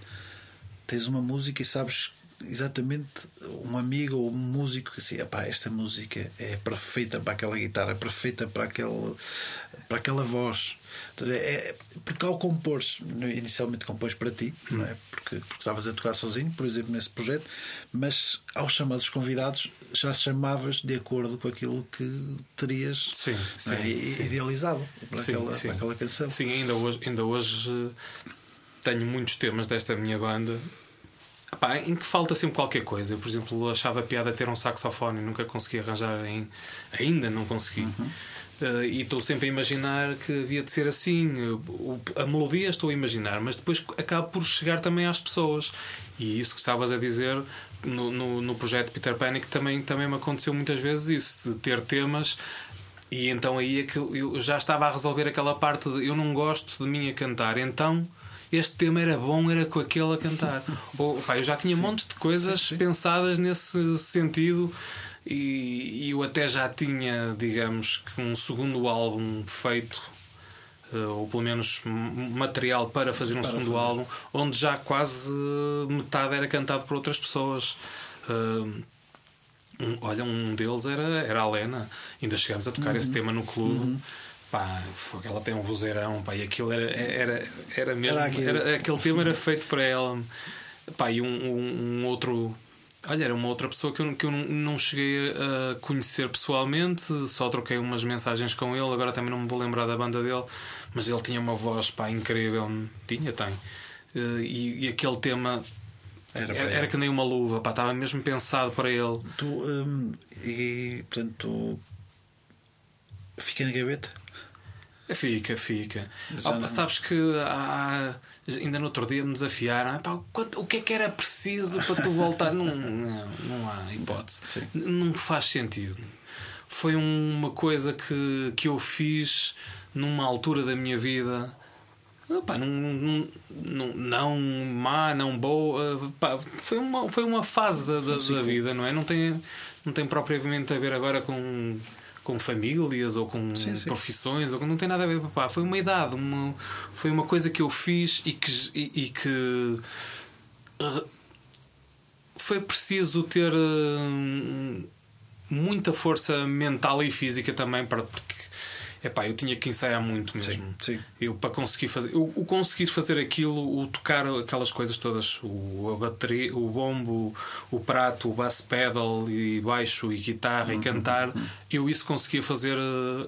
tens uma música e sabes exatamente um amigo ou um músico que assim, "Epá, esta música é perfeita para aquela guitarra, é perfeita para aquele para aquela voz. Então, é- é- porque ao compor inicialmente compôs para ti, não é? porque, porque estavas a tocar sozinho, por exemplo, nesse projeto, mas ao chamar os convidados já chamavas de acordo com aquilo que terias
Sim,
é?
sim,
I-
sim.
idealizado para, aquela, para aquela canção.
Sim, ainda hoje, ainda hoje eh, tenho muitos temas desta minha banda Em que falta sempre qualquer coisa. Eu, por exemplo, achava piada ter um saxofone e nunca consegui arranjar em. Ainda não consegui. Eh, e estou sempre a imaginar que havia de ser assim. O- A melodia estou a imaginar, mas depois acaba por chegar também às pessoas. E isso que estavas a dizer no, no, no projeto Peter Panic também, também me aconteceu muitas vezes isso, de ter temas e então aí é que eu já estava a resolver aquela parte de eu não gosto de mim a cantar, então este tema era bom, era com aquele a cantar. Ou, pá, eu já tinha montes de coisas pensadas nesse sentido e, e eu até já tinha, digamos, um segundo álbum feito. eh, Ou pelo menos material para fazer um
Para
segundo
fazer.
álbum, onde já quase metade era cantado por outras pessoas. Eh, um- olha, um deles era, era a Lena. Ainda chegámos a tocar esse
Uhum.
tema no clube. Pá, ela tem um vozeirão, pá, e aquilo era, era, era mesmo.
Era aquilo.
era- aquele tema era feito para ela. Pá, e um, um- um outro. Olha, era uma outra pessoa que eu, que eu não, cheguei a conhecer pessoalmente, só troquei umas mensagens com ele. Agora também não me vou lembrar da banda dele, mas ele tinha uma voz pá, incrível. Tinha, tem. Eh, E, e aquele tema
Era
era, era que nem uma luva, pá, estava mesmo pensado para ele.
Tu, hum, e portanto, fica na gaveta?
Fica, fica.
Não-
sabes que há- ainda no outro dia me desafiaram. "Ah, pá, quanto- o que é que era preciso para tu voltar? não, não, não há hipótese.
Sim.
Não faz sentido. Foi uma coisa que, que eu fiz numa altura da minha vida. Opa, não, não, não, não má, não boa. Pá, foi, uma, foi uma fase da, da, da vida, não é? Não tem, não tem propriamente a ver agora com, com famílias ou com
Sim, sim.
profissões, ou com- não tem nada a ver. Pá, foi uma idade, uma, foi uma coisa que eu fiz e que, e, e que foi preciso ter hum, muita força mental e física também para porque epá, eu tinha que ensaiar muito mesmo.
sim.
Eu para conseguir fazer, eu, o conseguir fazer aquilo, o tocar aquelas coisas todas, o a bateria, o bombo, o prato, o bass pedal e baixo e guitarra e cantar, eu isso conseguia fazer eh,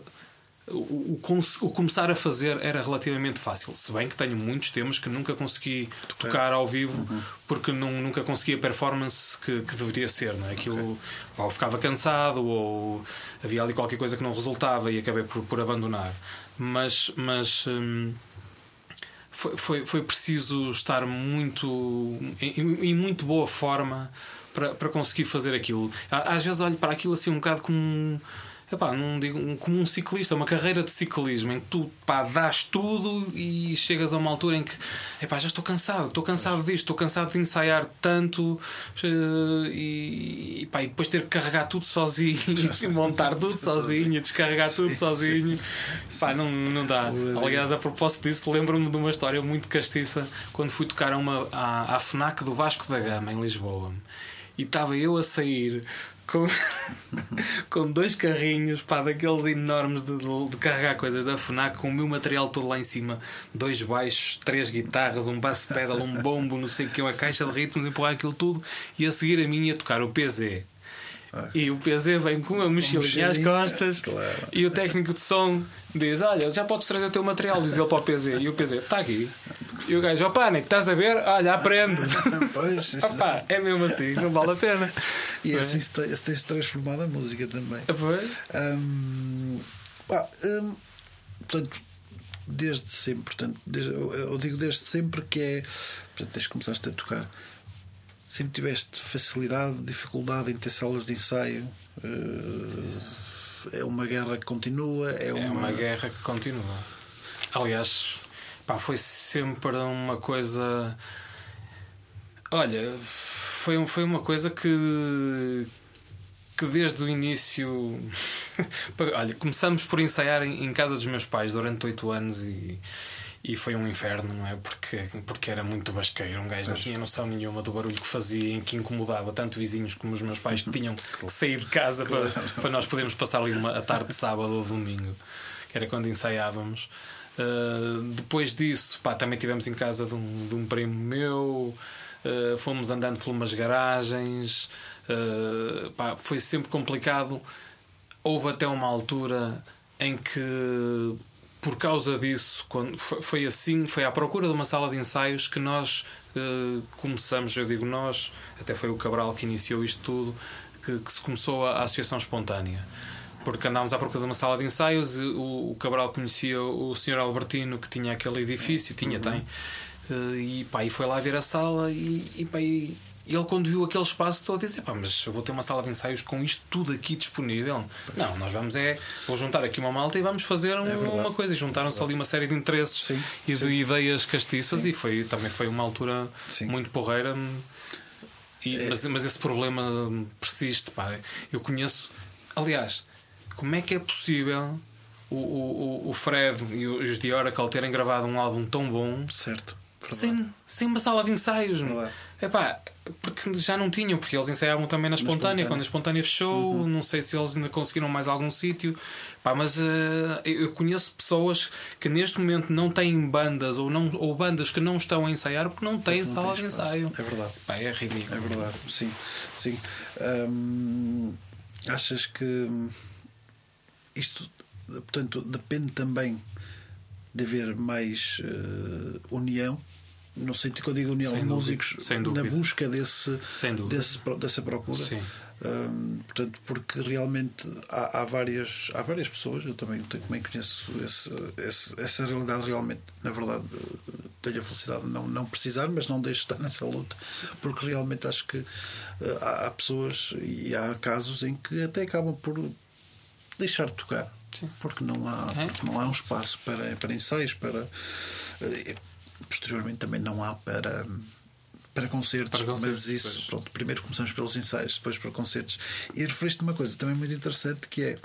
o, o, o começar a fazer era relativamente fácil. Se bem que tenho muitos temas que nunca consegui tocar ao vivo porque não, nunca conseguia a performance que, que deveria ser. Não é? Aquilo, Ou ficava cansado ou havia ali qualquer coisa que não resultava e acabei por, por abandonar. Mas. mas hum, foi, foi, foi preciso estar muito em, em muito boa forma para, para conseguir fazer aquilo. Às vezes olho para aquilo assim um bocado como um, epá, não digo, um- como um ciclista, uma carreira de ciclismo em que tu pá, dás tudo e chegas a uma altura em que epá, já estou cansado, estou cansado disto, estou cansado de ensaiar tanto eh, e, e, pá, e depois ter que carregar tudo sozinho, e montar tudo sozinho, descarregar tudo sozinho. Pá, não, não dá. Aliás, a propósito disso, lembro-me de uma história muito castiça quando fui tocar a uma, à, à FNAC do Vasco da Gama, em Lisboa. E estava eu a sair com, com dois carrinhos pá, daqueles enormes de, de- carregar coisas da FNAC, com o meu material todo lá em cima: dois baixos, três guitarras, um bass pedal, um bombo, não sei o que, uma caixa de ritmos, empurrar aquilo tudo. E a seguir a mim ia tocar o PZ. E o PZ vem com a mochilinha às costas
claro.
e o técnico de som diz: Olha, já podes trazer o teu material, diz ele para o PZ. E o PZ está aqui. E o gajo: Ó pânico, estás a ver? Olha, aprende.
Pois,
Opá, é mesmo assim, não vale a pena.
E
é?
assim se tem- se transformado a música também.
Foi?
Hum, pá, hum, portanto, desde sempre, portanto, desde- eu, eu digo desde sempre que é, portanto, desde que começaste a tocar, sempre tiveste facilidade, dificuldade em ter salas de ensaio. eh, é uma guerra que continua, é,
É uma guerra que continua. Aliás, pá, foi sempre uma coisa. Olha, foi, um- foi uma coisa que. que desde o início. Olha, começamos por ensaiar em, em casa dos meus pais durante oito anos e. E foi um inferno, não é? Porque, porque era muito basqueiro. Um gajo não tinha noção nenhuma do barulho que fazia, em que incomodava tanto vizinhos como os meus pais que tinham que sair de casa para, para nós podermos passar ali uma, a tarde de sábado ou domingo, que era quando ensaiávamos. Uh, depois disso, pá, também estivemos em casa de um, de um primo meu, uh, fomos andando por umas garagens, uh, pá, foi sempre complicado. Houve até uma altura em que, por causa disso, quando foi, assim, foi à procura de uma sala de ensaios que nós uh, começamos, eu digo nós, até foi o Cabral que iniciou isto tudo, que, que se começou a, a Associação Espontânea porque andámos à procura de uma sala de ensaios. e O, o Cabral conhecia o Sr. Albertino que tinha aquele edifício, tinha, tem, eh, e pá, e foi lá ver a sala. E, e, pá, e ele, quando viu aquele espaço, estou a dizer: pá, mas eu vou ter uma sala de ensaios com isto tudo aqui disponível. Não, nós vamos é, vou juntar aqui uma malta e vamos fazer um-
verdade.
uma coisa. E juntaram-se ali uma série de interesses
Sim,
e de ideias castiças, e foi, também foi uma altura
Sim.
muito porreira. E- mas, mas esse problema persiste. Pá. Eu conheço, aliás, como é que é possível o, o, o- Fred e os de Oracle terem gravado um álbum tão bom
certo.
sem, sem uma sala de ensaios?
Verdade.
Epá, porque já não tinham, porque eles ensaiavam também na espontânea.
Espontânea. Uhum.
Quando a espontânea fechou, não sei se eles ainda conseguiram mais algum sítio. Pá, mas eh, eu conheço pessoas que neste momento não têm bandas ou, não, ou bandas que não estão a ensaiar porque não têm
Não
sala de ensaio.
É verdade.
Pá, é ridículo.
É verdade, sim. sim. Hum, achas que isto, portanto, depende também de haver mais eh, união, no sentido que eu digo união, de músicos na busca desse, desse dessa procura.
Sim.
Hum, portanto, porque realmente há, há várias, há várias pessoas, eu também, também conheço esse, esse- essa realidade realmente, na verdade, eh, tenho a felicidade de não, não precisar, mas não deixo de estar nessa luta, porque realmente acho que eh, há, há pessoas e há casos em que até acabam por deixar de tocar. Porque não há,
É.
porque não há um espaço para, para ensaios, para. Posteriormente também não há para. Para concertos,
Para concertos,
mas isso,
pois.
pronto, primeiro começamos pelos ensaios, depois para concertos. E referiste uma coisa também muito interessante que é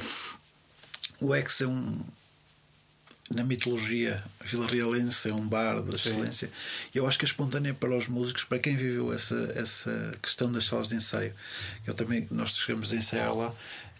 o Ex é um na mitologia vilarrealense é um bar da excelência. E eu acho que a espontânea para os músicos, para quem viveu essa, essa questão das salas de ensaio, eu também, nós chegamos a ensaiar lá, é-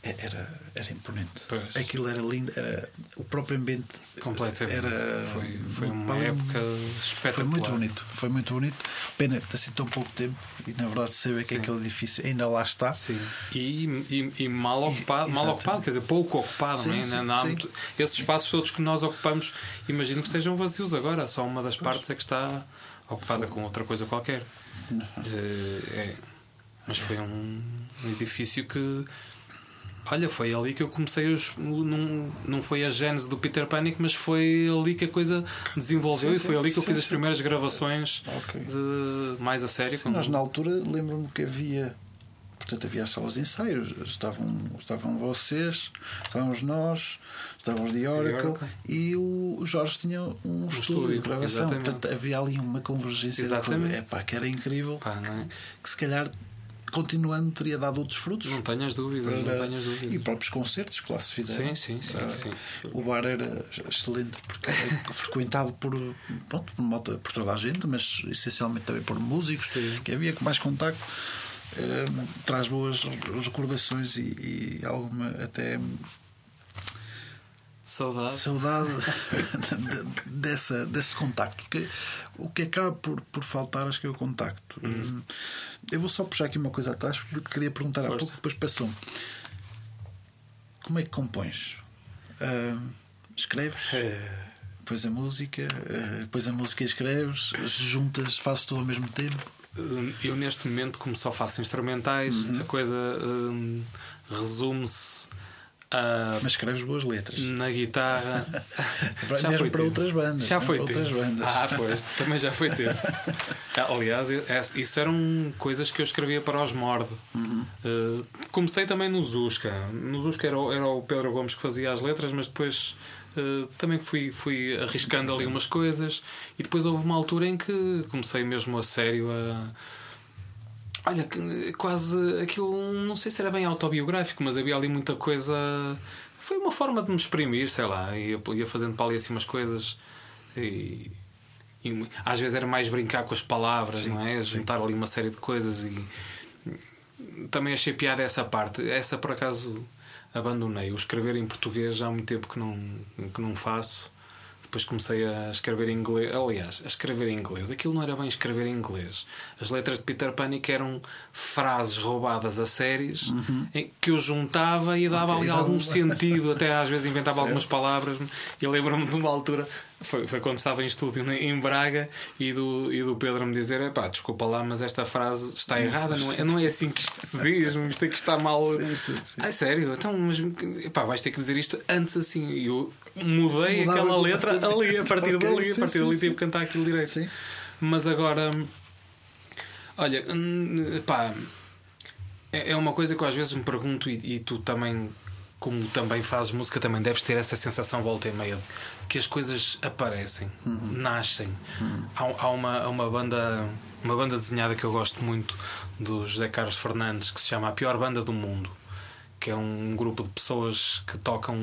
era, era imponente.
Pois.
Aquilo era lindo, era o próprio ambiente
Completamente.
era
Foi- foi uma época
Foi
espetacular.
muito bonito, foi muito bonito. Pena que está assim tão pouco tempo e na verdade saber que
Sim.
aquele edifício ainda lá está.
Sim. E, e, e mal ocupado, mal
exatamente.
ocupado, quer dizer, pouco ocupado,
Sim,
não é?
sim,
Não esses espaços todos que nós ocupamos, imagino que estejam vazios agora, só uma das partes é que está ocupada com outra coisa qualquer. Eh, é. Mas foi um edifício que. Olha, foi ali que eu comecei os. Não, não foi a gênese do Peter Panic, mas foi ali que a coisa desenvolveu
Sim,
e foi
sim,
ali que eu
sim,
fiz as primeiras gravações
Ok.
de, mais a sério.
Sim,
quando-
nós na altura lembro-me que havia portanto havia as salas de ensaios estavam, estavam vocês estávamos nós estávamos de Oracle
Oracle.
e o Jorge tinha um, estúdio,
estúdio,
de gravação
exatamente.
portanto havia ali uma convergência
Exatamente.
é pá, que era incrível
Pá, é?
que se calhar continuando teria dado outros frutos
Não tenhas dúvidas, não
para-
tenhas dúvidas.
e próprios concertos que lá se fizeram
Sim, sim, sim,
Ah,
sim.
o bar era excelente porque era frequentado por, pronto, por, por toda a gente, mas essencialmente também por músicos
Sim.
que havia com mais contacto. Eh, traz boas recordações e, e alguma até
Saudade.
saudade de- dessa, desse contacto. Porque o que acaba por, por faltar, acho que é o contacto.
Uhum.
Eu vou só puxar aqui uma coisa atrás porque te queria perguntar há
Força.
pouco, depois passou-me. Como é que compões? Ah, escreves?
É.
Depois a música, depois a música escreves, juntas, fazes tudo ao mesmo tempo.
Hum, Eu neste momento, como só faço instrumentais, a coisa hum, resume-se Ah,
Mas escreves boas letras.
na guitarra.
Vai mesmo para
tempo.
outras bandas,
Já foi
para
tempo.
bandas.
Ah, pois, também já foi tempo. Ah, Aliás, é- isso eram coisas que eu escrevia para os Mord.
Uhum.
Uh, comecei também no Zusca. No Zusca era, o- era o Pedro Gomes que fazia as letras, mas depois uh, também fui, fui arriscando ali umas coisas. E depois houve uma altura em que comecei mesmo a sério a. Olha, quase aquilo, não sei se era bem autobiográfico, mas havia ali muita coisa. Foi uma forma de me exprimir, sei lá, ia, ia fazendo para ali assim umas coisas e, e às vezes era mais brincar com as palavras, não é? Juntar ali uma série de coisas e também achei piada essa parte. Essa por acaso abandonei. O escrever em português já há muito tempo que não, que não faço. Depois comecei a escrever em inglês. Aliás, a escrever em inglês. Aquilo não era bem escrever em inglês. As letras de Peter Panic eram frases roubadas a séries em que eu juntava e dava ali
E dava
algum sentido. Até às vezes inventava
Certo.
algumas palavras. E eu lembro-me de uma altura. Foi, foi quando estava em estúdio em Braga e do, e do Pedro me dizer: Epá, desculpa lá, mas esta frase está errada, não é, não é assim que isto se diz, isto aqui está mal.
Sim, sim, sim.
Ai, sério? Então, mas epá, vais ter que dizer isto antes assim. E eu mudei
Mudava
aquela letra ali, a partir
Ok,
dali, a partir dali tive que cantar aquilo direito.
Sim.
Mas agora, olha, hum, pá, é é uma coisa que eu às vezes me pergunto, e, e tu também, como também fazes música, também deves ter essa sensação volta e meia de que as coisas aparecem, nascem. Há, há uma, uma banda. Uma banda desenhada que eu gosto muito do José Carlos Fernandes que se chama A Pior Banda do Mundo que é um grupo de pessoas que tocam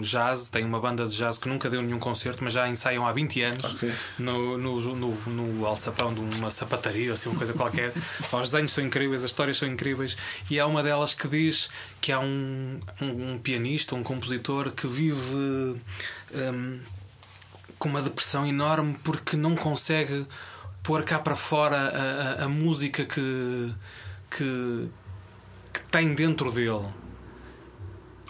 jazz, tem uma banda de jazz que nunca deu nenhum concerto, mas já ensaiam há 20 anos
Ok.
no, no, no, no alçapão de uma sapataria, assim, uma coisa qualquer. Os desenhos são incríveis, as histórias são incríveis, e há uma delas que diz que há um, um, um pianista, um compositor que vive hum, com uma depressão enorme porque não consegue pôr cá para fora a, a, a música que, que, que tem dentro dele.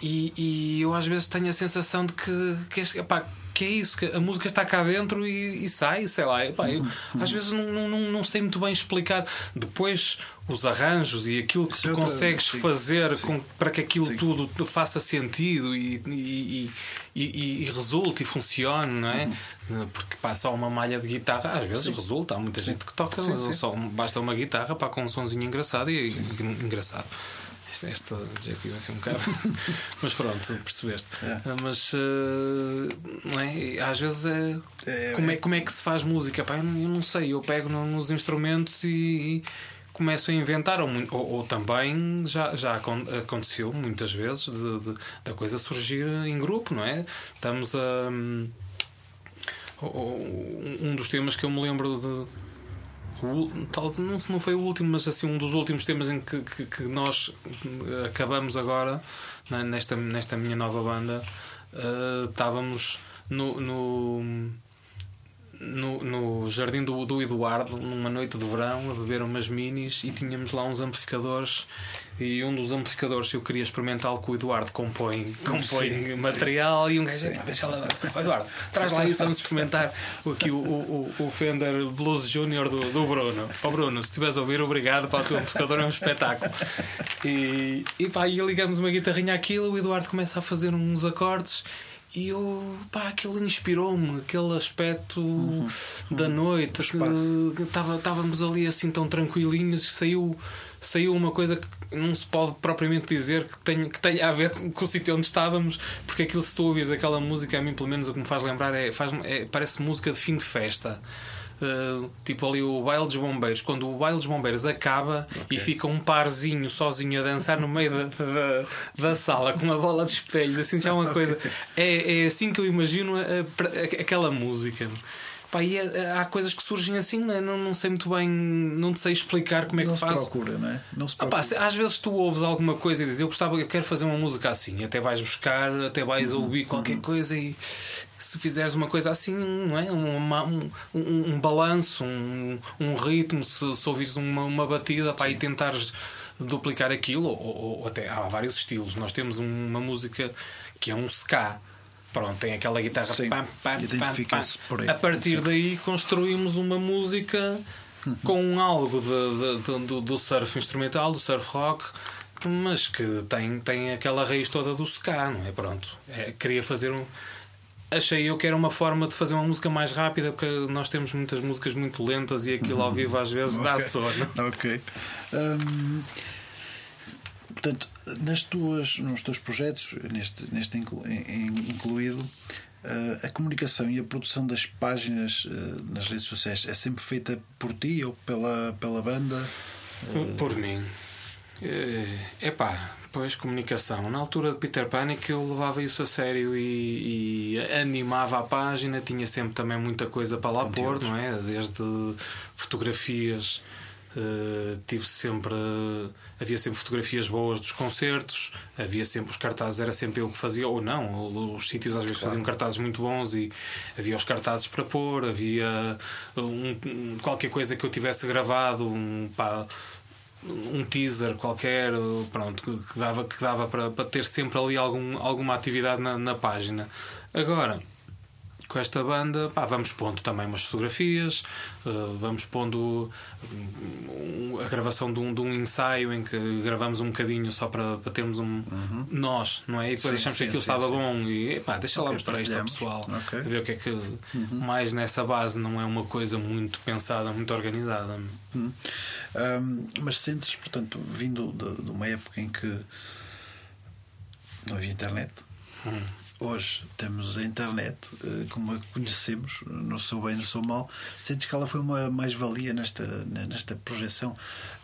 E, e eu às vezes tenho a sensação de que, que, epá, que é isso, que a música está cá dentro e, e sai, sei lá. Epá, eu, às vezes não, não, não, sei muito bem explicar. Depois os arranjos e aquilo que
Isso
tu
é outra-
consegues
sim,
fazer
sim.
com, para que aquilo
Sim.
tudo te faça sentido e, e, e, e, resulte e funcione, não é? Porque pá, só uma malha de guitarra às vezes resulta. Há muita gente que toca, só basta uma guitarra para com um sonzinho engraçado e- engraçado. Este, este adjetivo é assim um bocado. Mas pronto, percebeste.
É.
Mas eh, não é? Às vezes é.
É,
como, é,
é.
como é que se faz música? Pá, eu, não, sei. Eu pego no- nos instrumentos e, e começo a inventar. Ou, ou, ou também já, já acon- aconteceu muitas vezes de, de- da coisa surgir em grupo, não é? Estamos a. o- um dos temas que eu me lembro de. Tal, não, não foi o último, mas assim um dos últimos temas em que, que, que nós eh, acabamos agora né, nesta, nesta minha nova banda. eh, estávamos no, no, no, no jardim do, do Eduardo, numa noite de verão, a beber umas minis e tínhamos lá uns amplificadores. E um dos amplificadores eu queria experimentá-lo que o Eduardo compõe, compõe
Sim,
material e um gajo, "Epá, deixa lá, Ó, Eduardo, traz lá isso, vamos experimentar aqui o, o, o- Fender Blues Junior do, do Bruno. Ó Bruno, se estiveres a ouvir, obrigado, para o teu amplificador é um espetáculo. E, e pá, e ligamos uma guitarrinha àquilo, o Eduardo começa a fazer uns acordes. E eu, pá, aquilo inspirou-me, aquele aspecto da noite, que
espaço.
que tava- estávamos ali assim tão tranquilinhos que saiu, saiu uma coisa que não se pode propriamente dizer que tenha, que tenha a ver com, com o sítio onde estávamos, porque aquilo se tu ouvis aquela música, a mim pelo menos o que me faz lembrar é, faz, é parece música de fim de festa. Uh, tipo ali o baile dos bombeiros quando o baile dos bombeiros acaba e fica um parzinho sozinho a dançar no meio da, da, da sala com uma bola de espelhos assim já é uma coisa é, é assim que eu imagino a- a- aquela música Pá, e é- há coisas que surgem assim, né? não, não sei muito bem, não te sei explicar como é
não
que faz.
procura, não é? Não se
Ah, pá,
procura.
às vezes tu ouves alguma coisa e dizes eu gostava, eu quero fazer uma música assim, até vais buscar, até vais
Uhum,
ouvir qualquer coisa e se fizeres uma coisa assim, não é? Uma- um, um, um balanço, um, um ritmo, se, se ouvires uma, uma batida pá, e tentares duplicar aquilo, ou, ou- até há vários estilos. Nós temos uma música que é um ska. Pronto, tem aquela guitarra
Sim,
pam, pam, pam, pam.
aí.
A partir daí construímos uma música com algo de- de- de- do, do surf instrumental, do surf rock, mas que tem, tem aquela raiz toda do ska, não é? Pronto. É, queria fazer um. Achei eu que era uma forma de fazer uma música mais rápida, porque nós temos muitas músicas muito lentas e aquilo ao vivo às vezes dá
Ok.
sono.
Ok. Hum, portanto, nas tuas, nos teus projetos, neste, neste incluído, eh, a comunicação e a produção das páginas eh, nas redes sociais é sempre feita por ti ou pela, pela banda?
Por mim. É epá, pois comunicação. Na altura de Peter Panic eu levava isso a sério e, e animava a página, tinha sempre também muita coisa para lá pôr, não é? Desde fotografias, eh, tive sempre. Havia sempre fotografias boas dos concertos, havia sempre os cartazes, era sempre eu que fazia, ou não, os sítios às vezes faziam cartazes muito bons e havia os cartazes para pôr, havia um- um- qualquer coisa que eu tivesse gravado, um, pá, um teaser qualquer, pronto, que dava, que dava para, para ter sempre ali algum, alguma atividade na, na página. Agora, com esta banda, pá, vamos pondo também umas fotografias, eh, vamos pondo um- a gravação de um, de um ensaio em que gravamos um bocadinho só para, para termos um nós, não é? E depois
Sim,
achamos
sim,
que aquilo
sim,
estava bom e epá, deixa lá mostrar isto ao pessoal,
Ok.
ver o que é que mais nessa base não é uma coisa muito pensada, muito organizada.
Hum. Hum, mas sentes, portanto, vindo de, de uma época em que não havia internet, hoje temos a internet eh, como a conhecemos, no seu bem no seu mal, sentes que ela foi uma mais-valia nesta, nesta projeção,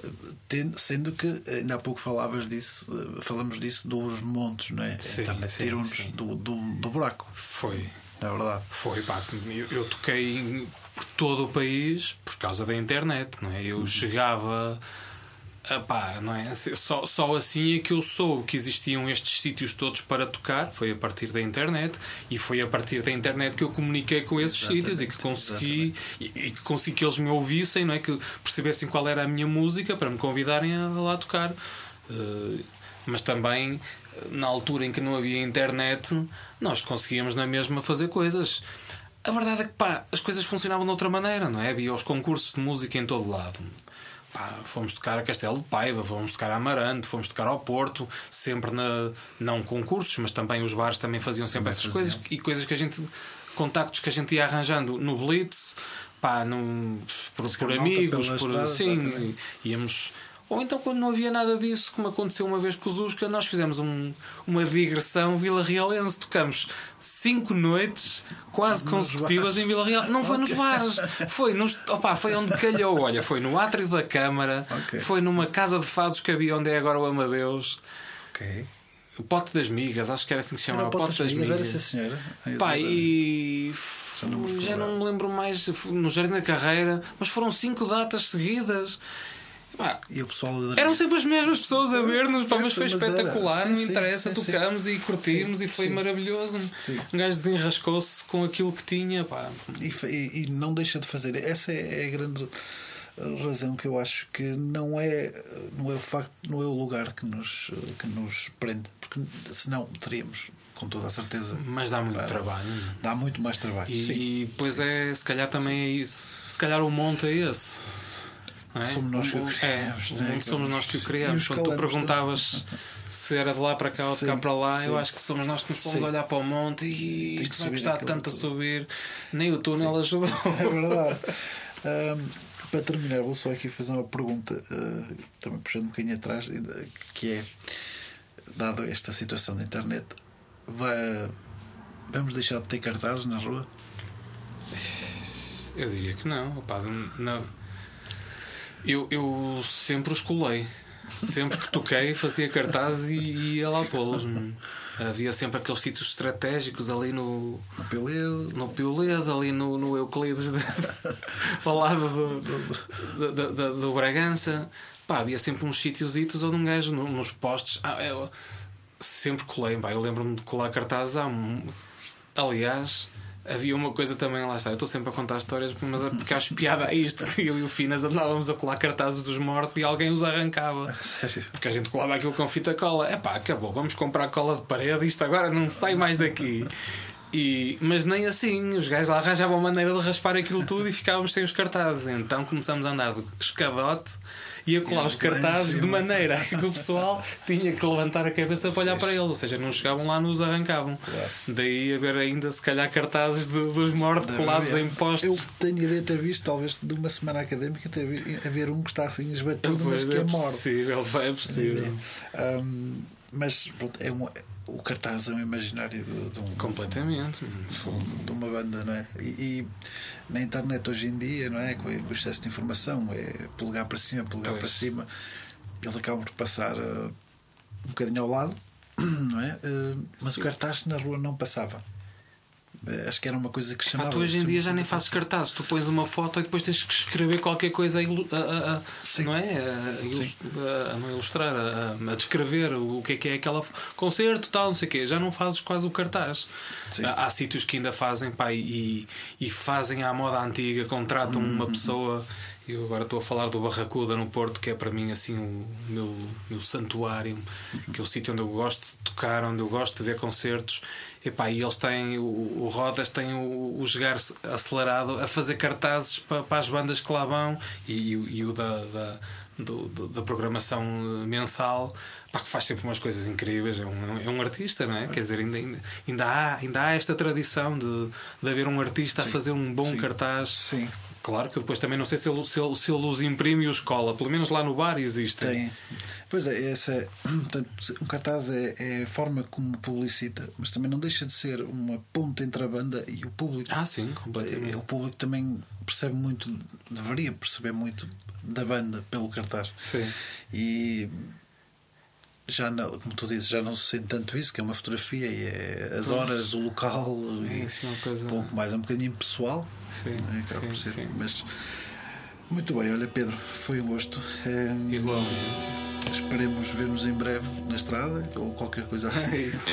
Eh, sendo que ainda há pouco falavas disso, eh, falamos disso dos montes, não é?
Sim,
a internet tirou-nos do, do, do buraco,
Foi.
na verdade.
Foi, pá, eu, eu toquei por todo o país por causa da internet, não é? Eu chegava. A, pá, não é? Só, só assim é que eu soube que existiam estes sítios todos para tocar. Foi a partir da internet e foi a partir da internet que eu comuniquei com esses sítios e que consegui e, e que consegui que eles me ouvissem, não é? Que percebessem qual era a minha música para me convidarem a, lá tocar. Eh, mas também na altura em que não havia internet, nós conseguíamos na mesma fazer coisas. A verdade é que pá, as coisas funcionavam de outra maneira, não é? Havia os concursos de música em todo lado. Pá, fomos tocar a Castelo de Paiva, fomos tocar a Amarante, fomos tocar ao Porto, sempre na, não concursos, mas também os bares também faziam sempre essas
faziam.
coisas e coisas que a gente, contactos que a gente ia arranjando no Blitz, pá, num, por, por amigos, por
estrada,
sim,
exatamente.
íamos. Ou então, quando não havia nada disso, como aconteceu uma vez com o Zusca, nós fizemos um- uma digressão Vila Realense. Tocamos cinco noites quase consecutivas em Vila Real. Não foi nos bares, foi, nos, opá, foi onde calhou. Olha, foi no átrio da Câmara,
Ok.
foi numa casa de fados que havia onde é agora o Amadeus.
Ok.
O Pote das Migas, acho que era assim que se chamava.
Era o Pote das Migas, era sim, senhora.
Pá, e
Já não
já não me lembro mais no Jardim da Carreira, mas foram cinco datas seguidas. Pá,
E o pessoal
eram sempre as mesmas pessoas a ver-nos, mas foi espetacular,
Sim,
não
sim,
interessa,
sim, sim.
tocamos e curtimos
Sim,
e foi
sim.
maravilhoso.
Sim.
Um gajo desenrascou-se com aquilo que tinha, pá.
E, e- e não deixa de fazer. Essa é, é a grande razão que eu acho que não é, não é o facto, não é o lugar que nos, que nos prende, porque senão teríamos, com toda a certeza.
Mas dá muito
Pá,
trabalho.
Dá muito mais trabalho.
E,
sim.
e depois é, se calhar também é isso. Se calhar o monte é esse. É?
Somos nós que o
O-
criamos,
É, o somos nós que o criamos.
os
Quando tu perguntavas se era de lá para cá ou de cá
Sim,
para lá, eu
sim.
acho que somos nós que nos fomos
Sim.
olhar para o monte e isto vai custar tanto a subir. Nem o túnel ajudou.
É verdade. Ahm, para terminar, vou só aqui fazer uma pergunta, ah, também puxando um bocadinho atrás, que é, dado esta situação da internet, vai- vamos deixar de ter cartazes na rua?
Eu diria que não. opá, não. Eu, eu sempre os colei. Sempre que toquei, fazia cartazes e ia lá pô-los. Havia sempre aqueles sítios estratégicos ali no,
No Peledo?
no ali no, no Euclides, de, ao lado do, do, do, do- do Bragança. Pá, havia sempre uns sítios onde um gajo, no- nos postes. Ah, eu sempre colei. Pá, eu lembro-me de colar cartazes. Há aliás, havia uma coisa também, lá está. Eu estou sempre a contar histórias, mas é porque acho piada a isto. Eu e o Finas andávamos a colar cartazes dos mortos e alguém os arrancava.
Sério?
Porque a gente colava aquilo com fita cola. É pá, acabou, vamos comprar cola de parede, isto agora não sai mais daqui. E, mas nem assim, os gajos lá arranjavam maneira de raspar aquilo tudo e ficávamos sem os cartazes. Então começamos a andar de escadote e a colar os cartazes de maneira que o pessoal tinha que levantar a cabeça para olhar para eles. Ou seja, não chegavam lá, nos arrancavam. Daí haver ainda, se calhar, cartazes de- dos mortos colados em postes.
Eu tenho ideia de ter visto, talvez de uma semana académica, ter haver um que está assim esbatido,
Pois
mas que é morto.
possível, é possível.
Hum, mas pronto, é um, o cartaz é um imaginário de, um,
Completamente.
de uma banda, não é? E, e na internet hoje em dia, não é? Com, o excesso de informação, é polegar para cima, polegar
Pois.
para cima, eles acabam por passar uh, um bocadinho ao lado, não é? Uh, mas o cartaz na rua não passava. Uh, acho que era uma coisa que chamava.
tu hoje em dia já nem fazes cartazes, tu pões uma foto e depois tens que escrever qualquer coisa a, a- a- não é? A, ilus- a- não ilustrar, a, descrever o que é que é aquela concerto, tal, não sei o quê. Já não fazes quase o cartaz.
Sim.
Há, há sítios que ainda fazem pá, e, e fazem à moda antiga, contratam
Uhum,
uma pessoa. Eu agora estou a falar do Barracuda no Porto, que é para mim assim o meu, meu santuário, que é o sítio onde eu gosto de tocar, onde eu gosto de ver concertos. Epá, e eles têm, o, o Rodas tem o, o jogar acelerado a fazer cartazes para, para as bandas que lá vão e, e o- e o da, da, do- do- da programação mensal, pá, que faz sempre umas coisas incríveis. É um, é um artista, não é? Quer dizer, ainda, ainda, ainda, há, ainda há esta tradição de, de haver um artista a fazer um bom
Sim.
cartaz.
Sim.
Claro que depois também não sei se ele, se ele, se ele os imprime e os cola, pelo menos lá no bar existem.
Tem. Pois é, essa portanto, um cartaz é, é a forma como publicita, mas também não deixa de ser uma ponte entre a banda e o público.
Ah, sim,
Eh,
completamente.
O público também percebe muito, deveria perceber muito da banda pelo cartaz.
Sim.
E já não, como tu dizes, já não se sente tanto isso, que é uma fotografia e é as horas, o local,
É
e
isso, é uma coisa-
um pouco mais, é um bocadinho pessoal.
Sim,
é? Acaba
sim,
por ser,
sim.
Mas muito bem, olha Pedro, foi um gosto. Eh,
Igual.
Esperemos ver-nos em breve na estrada ou qualquer coisa assim.
É isso.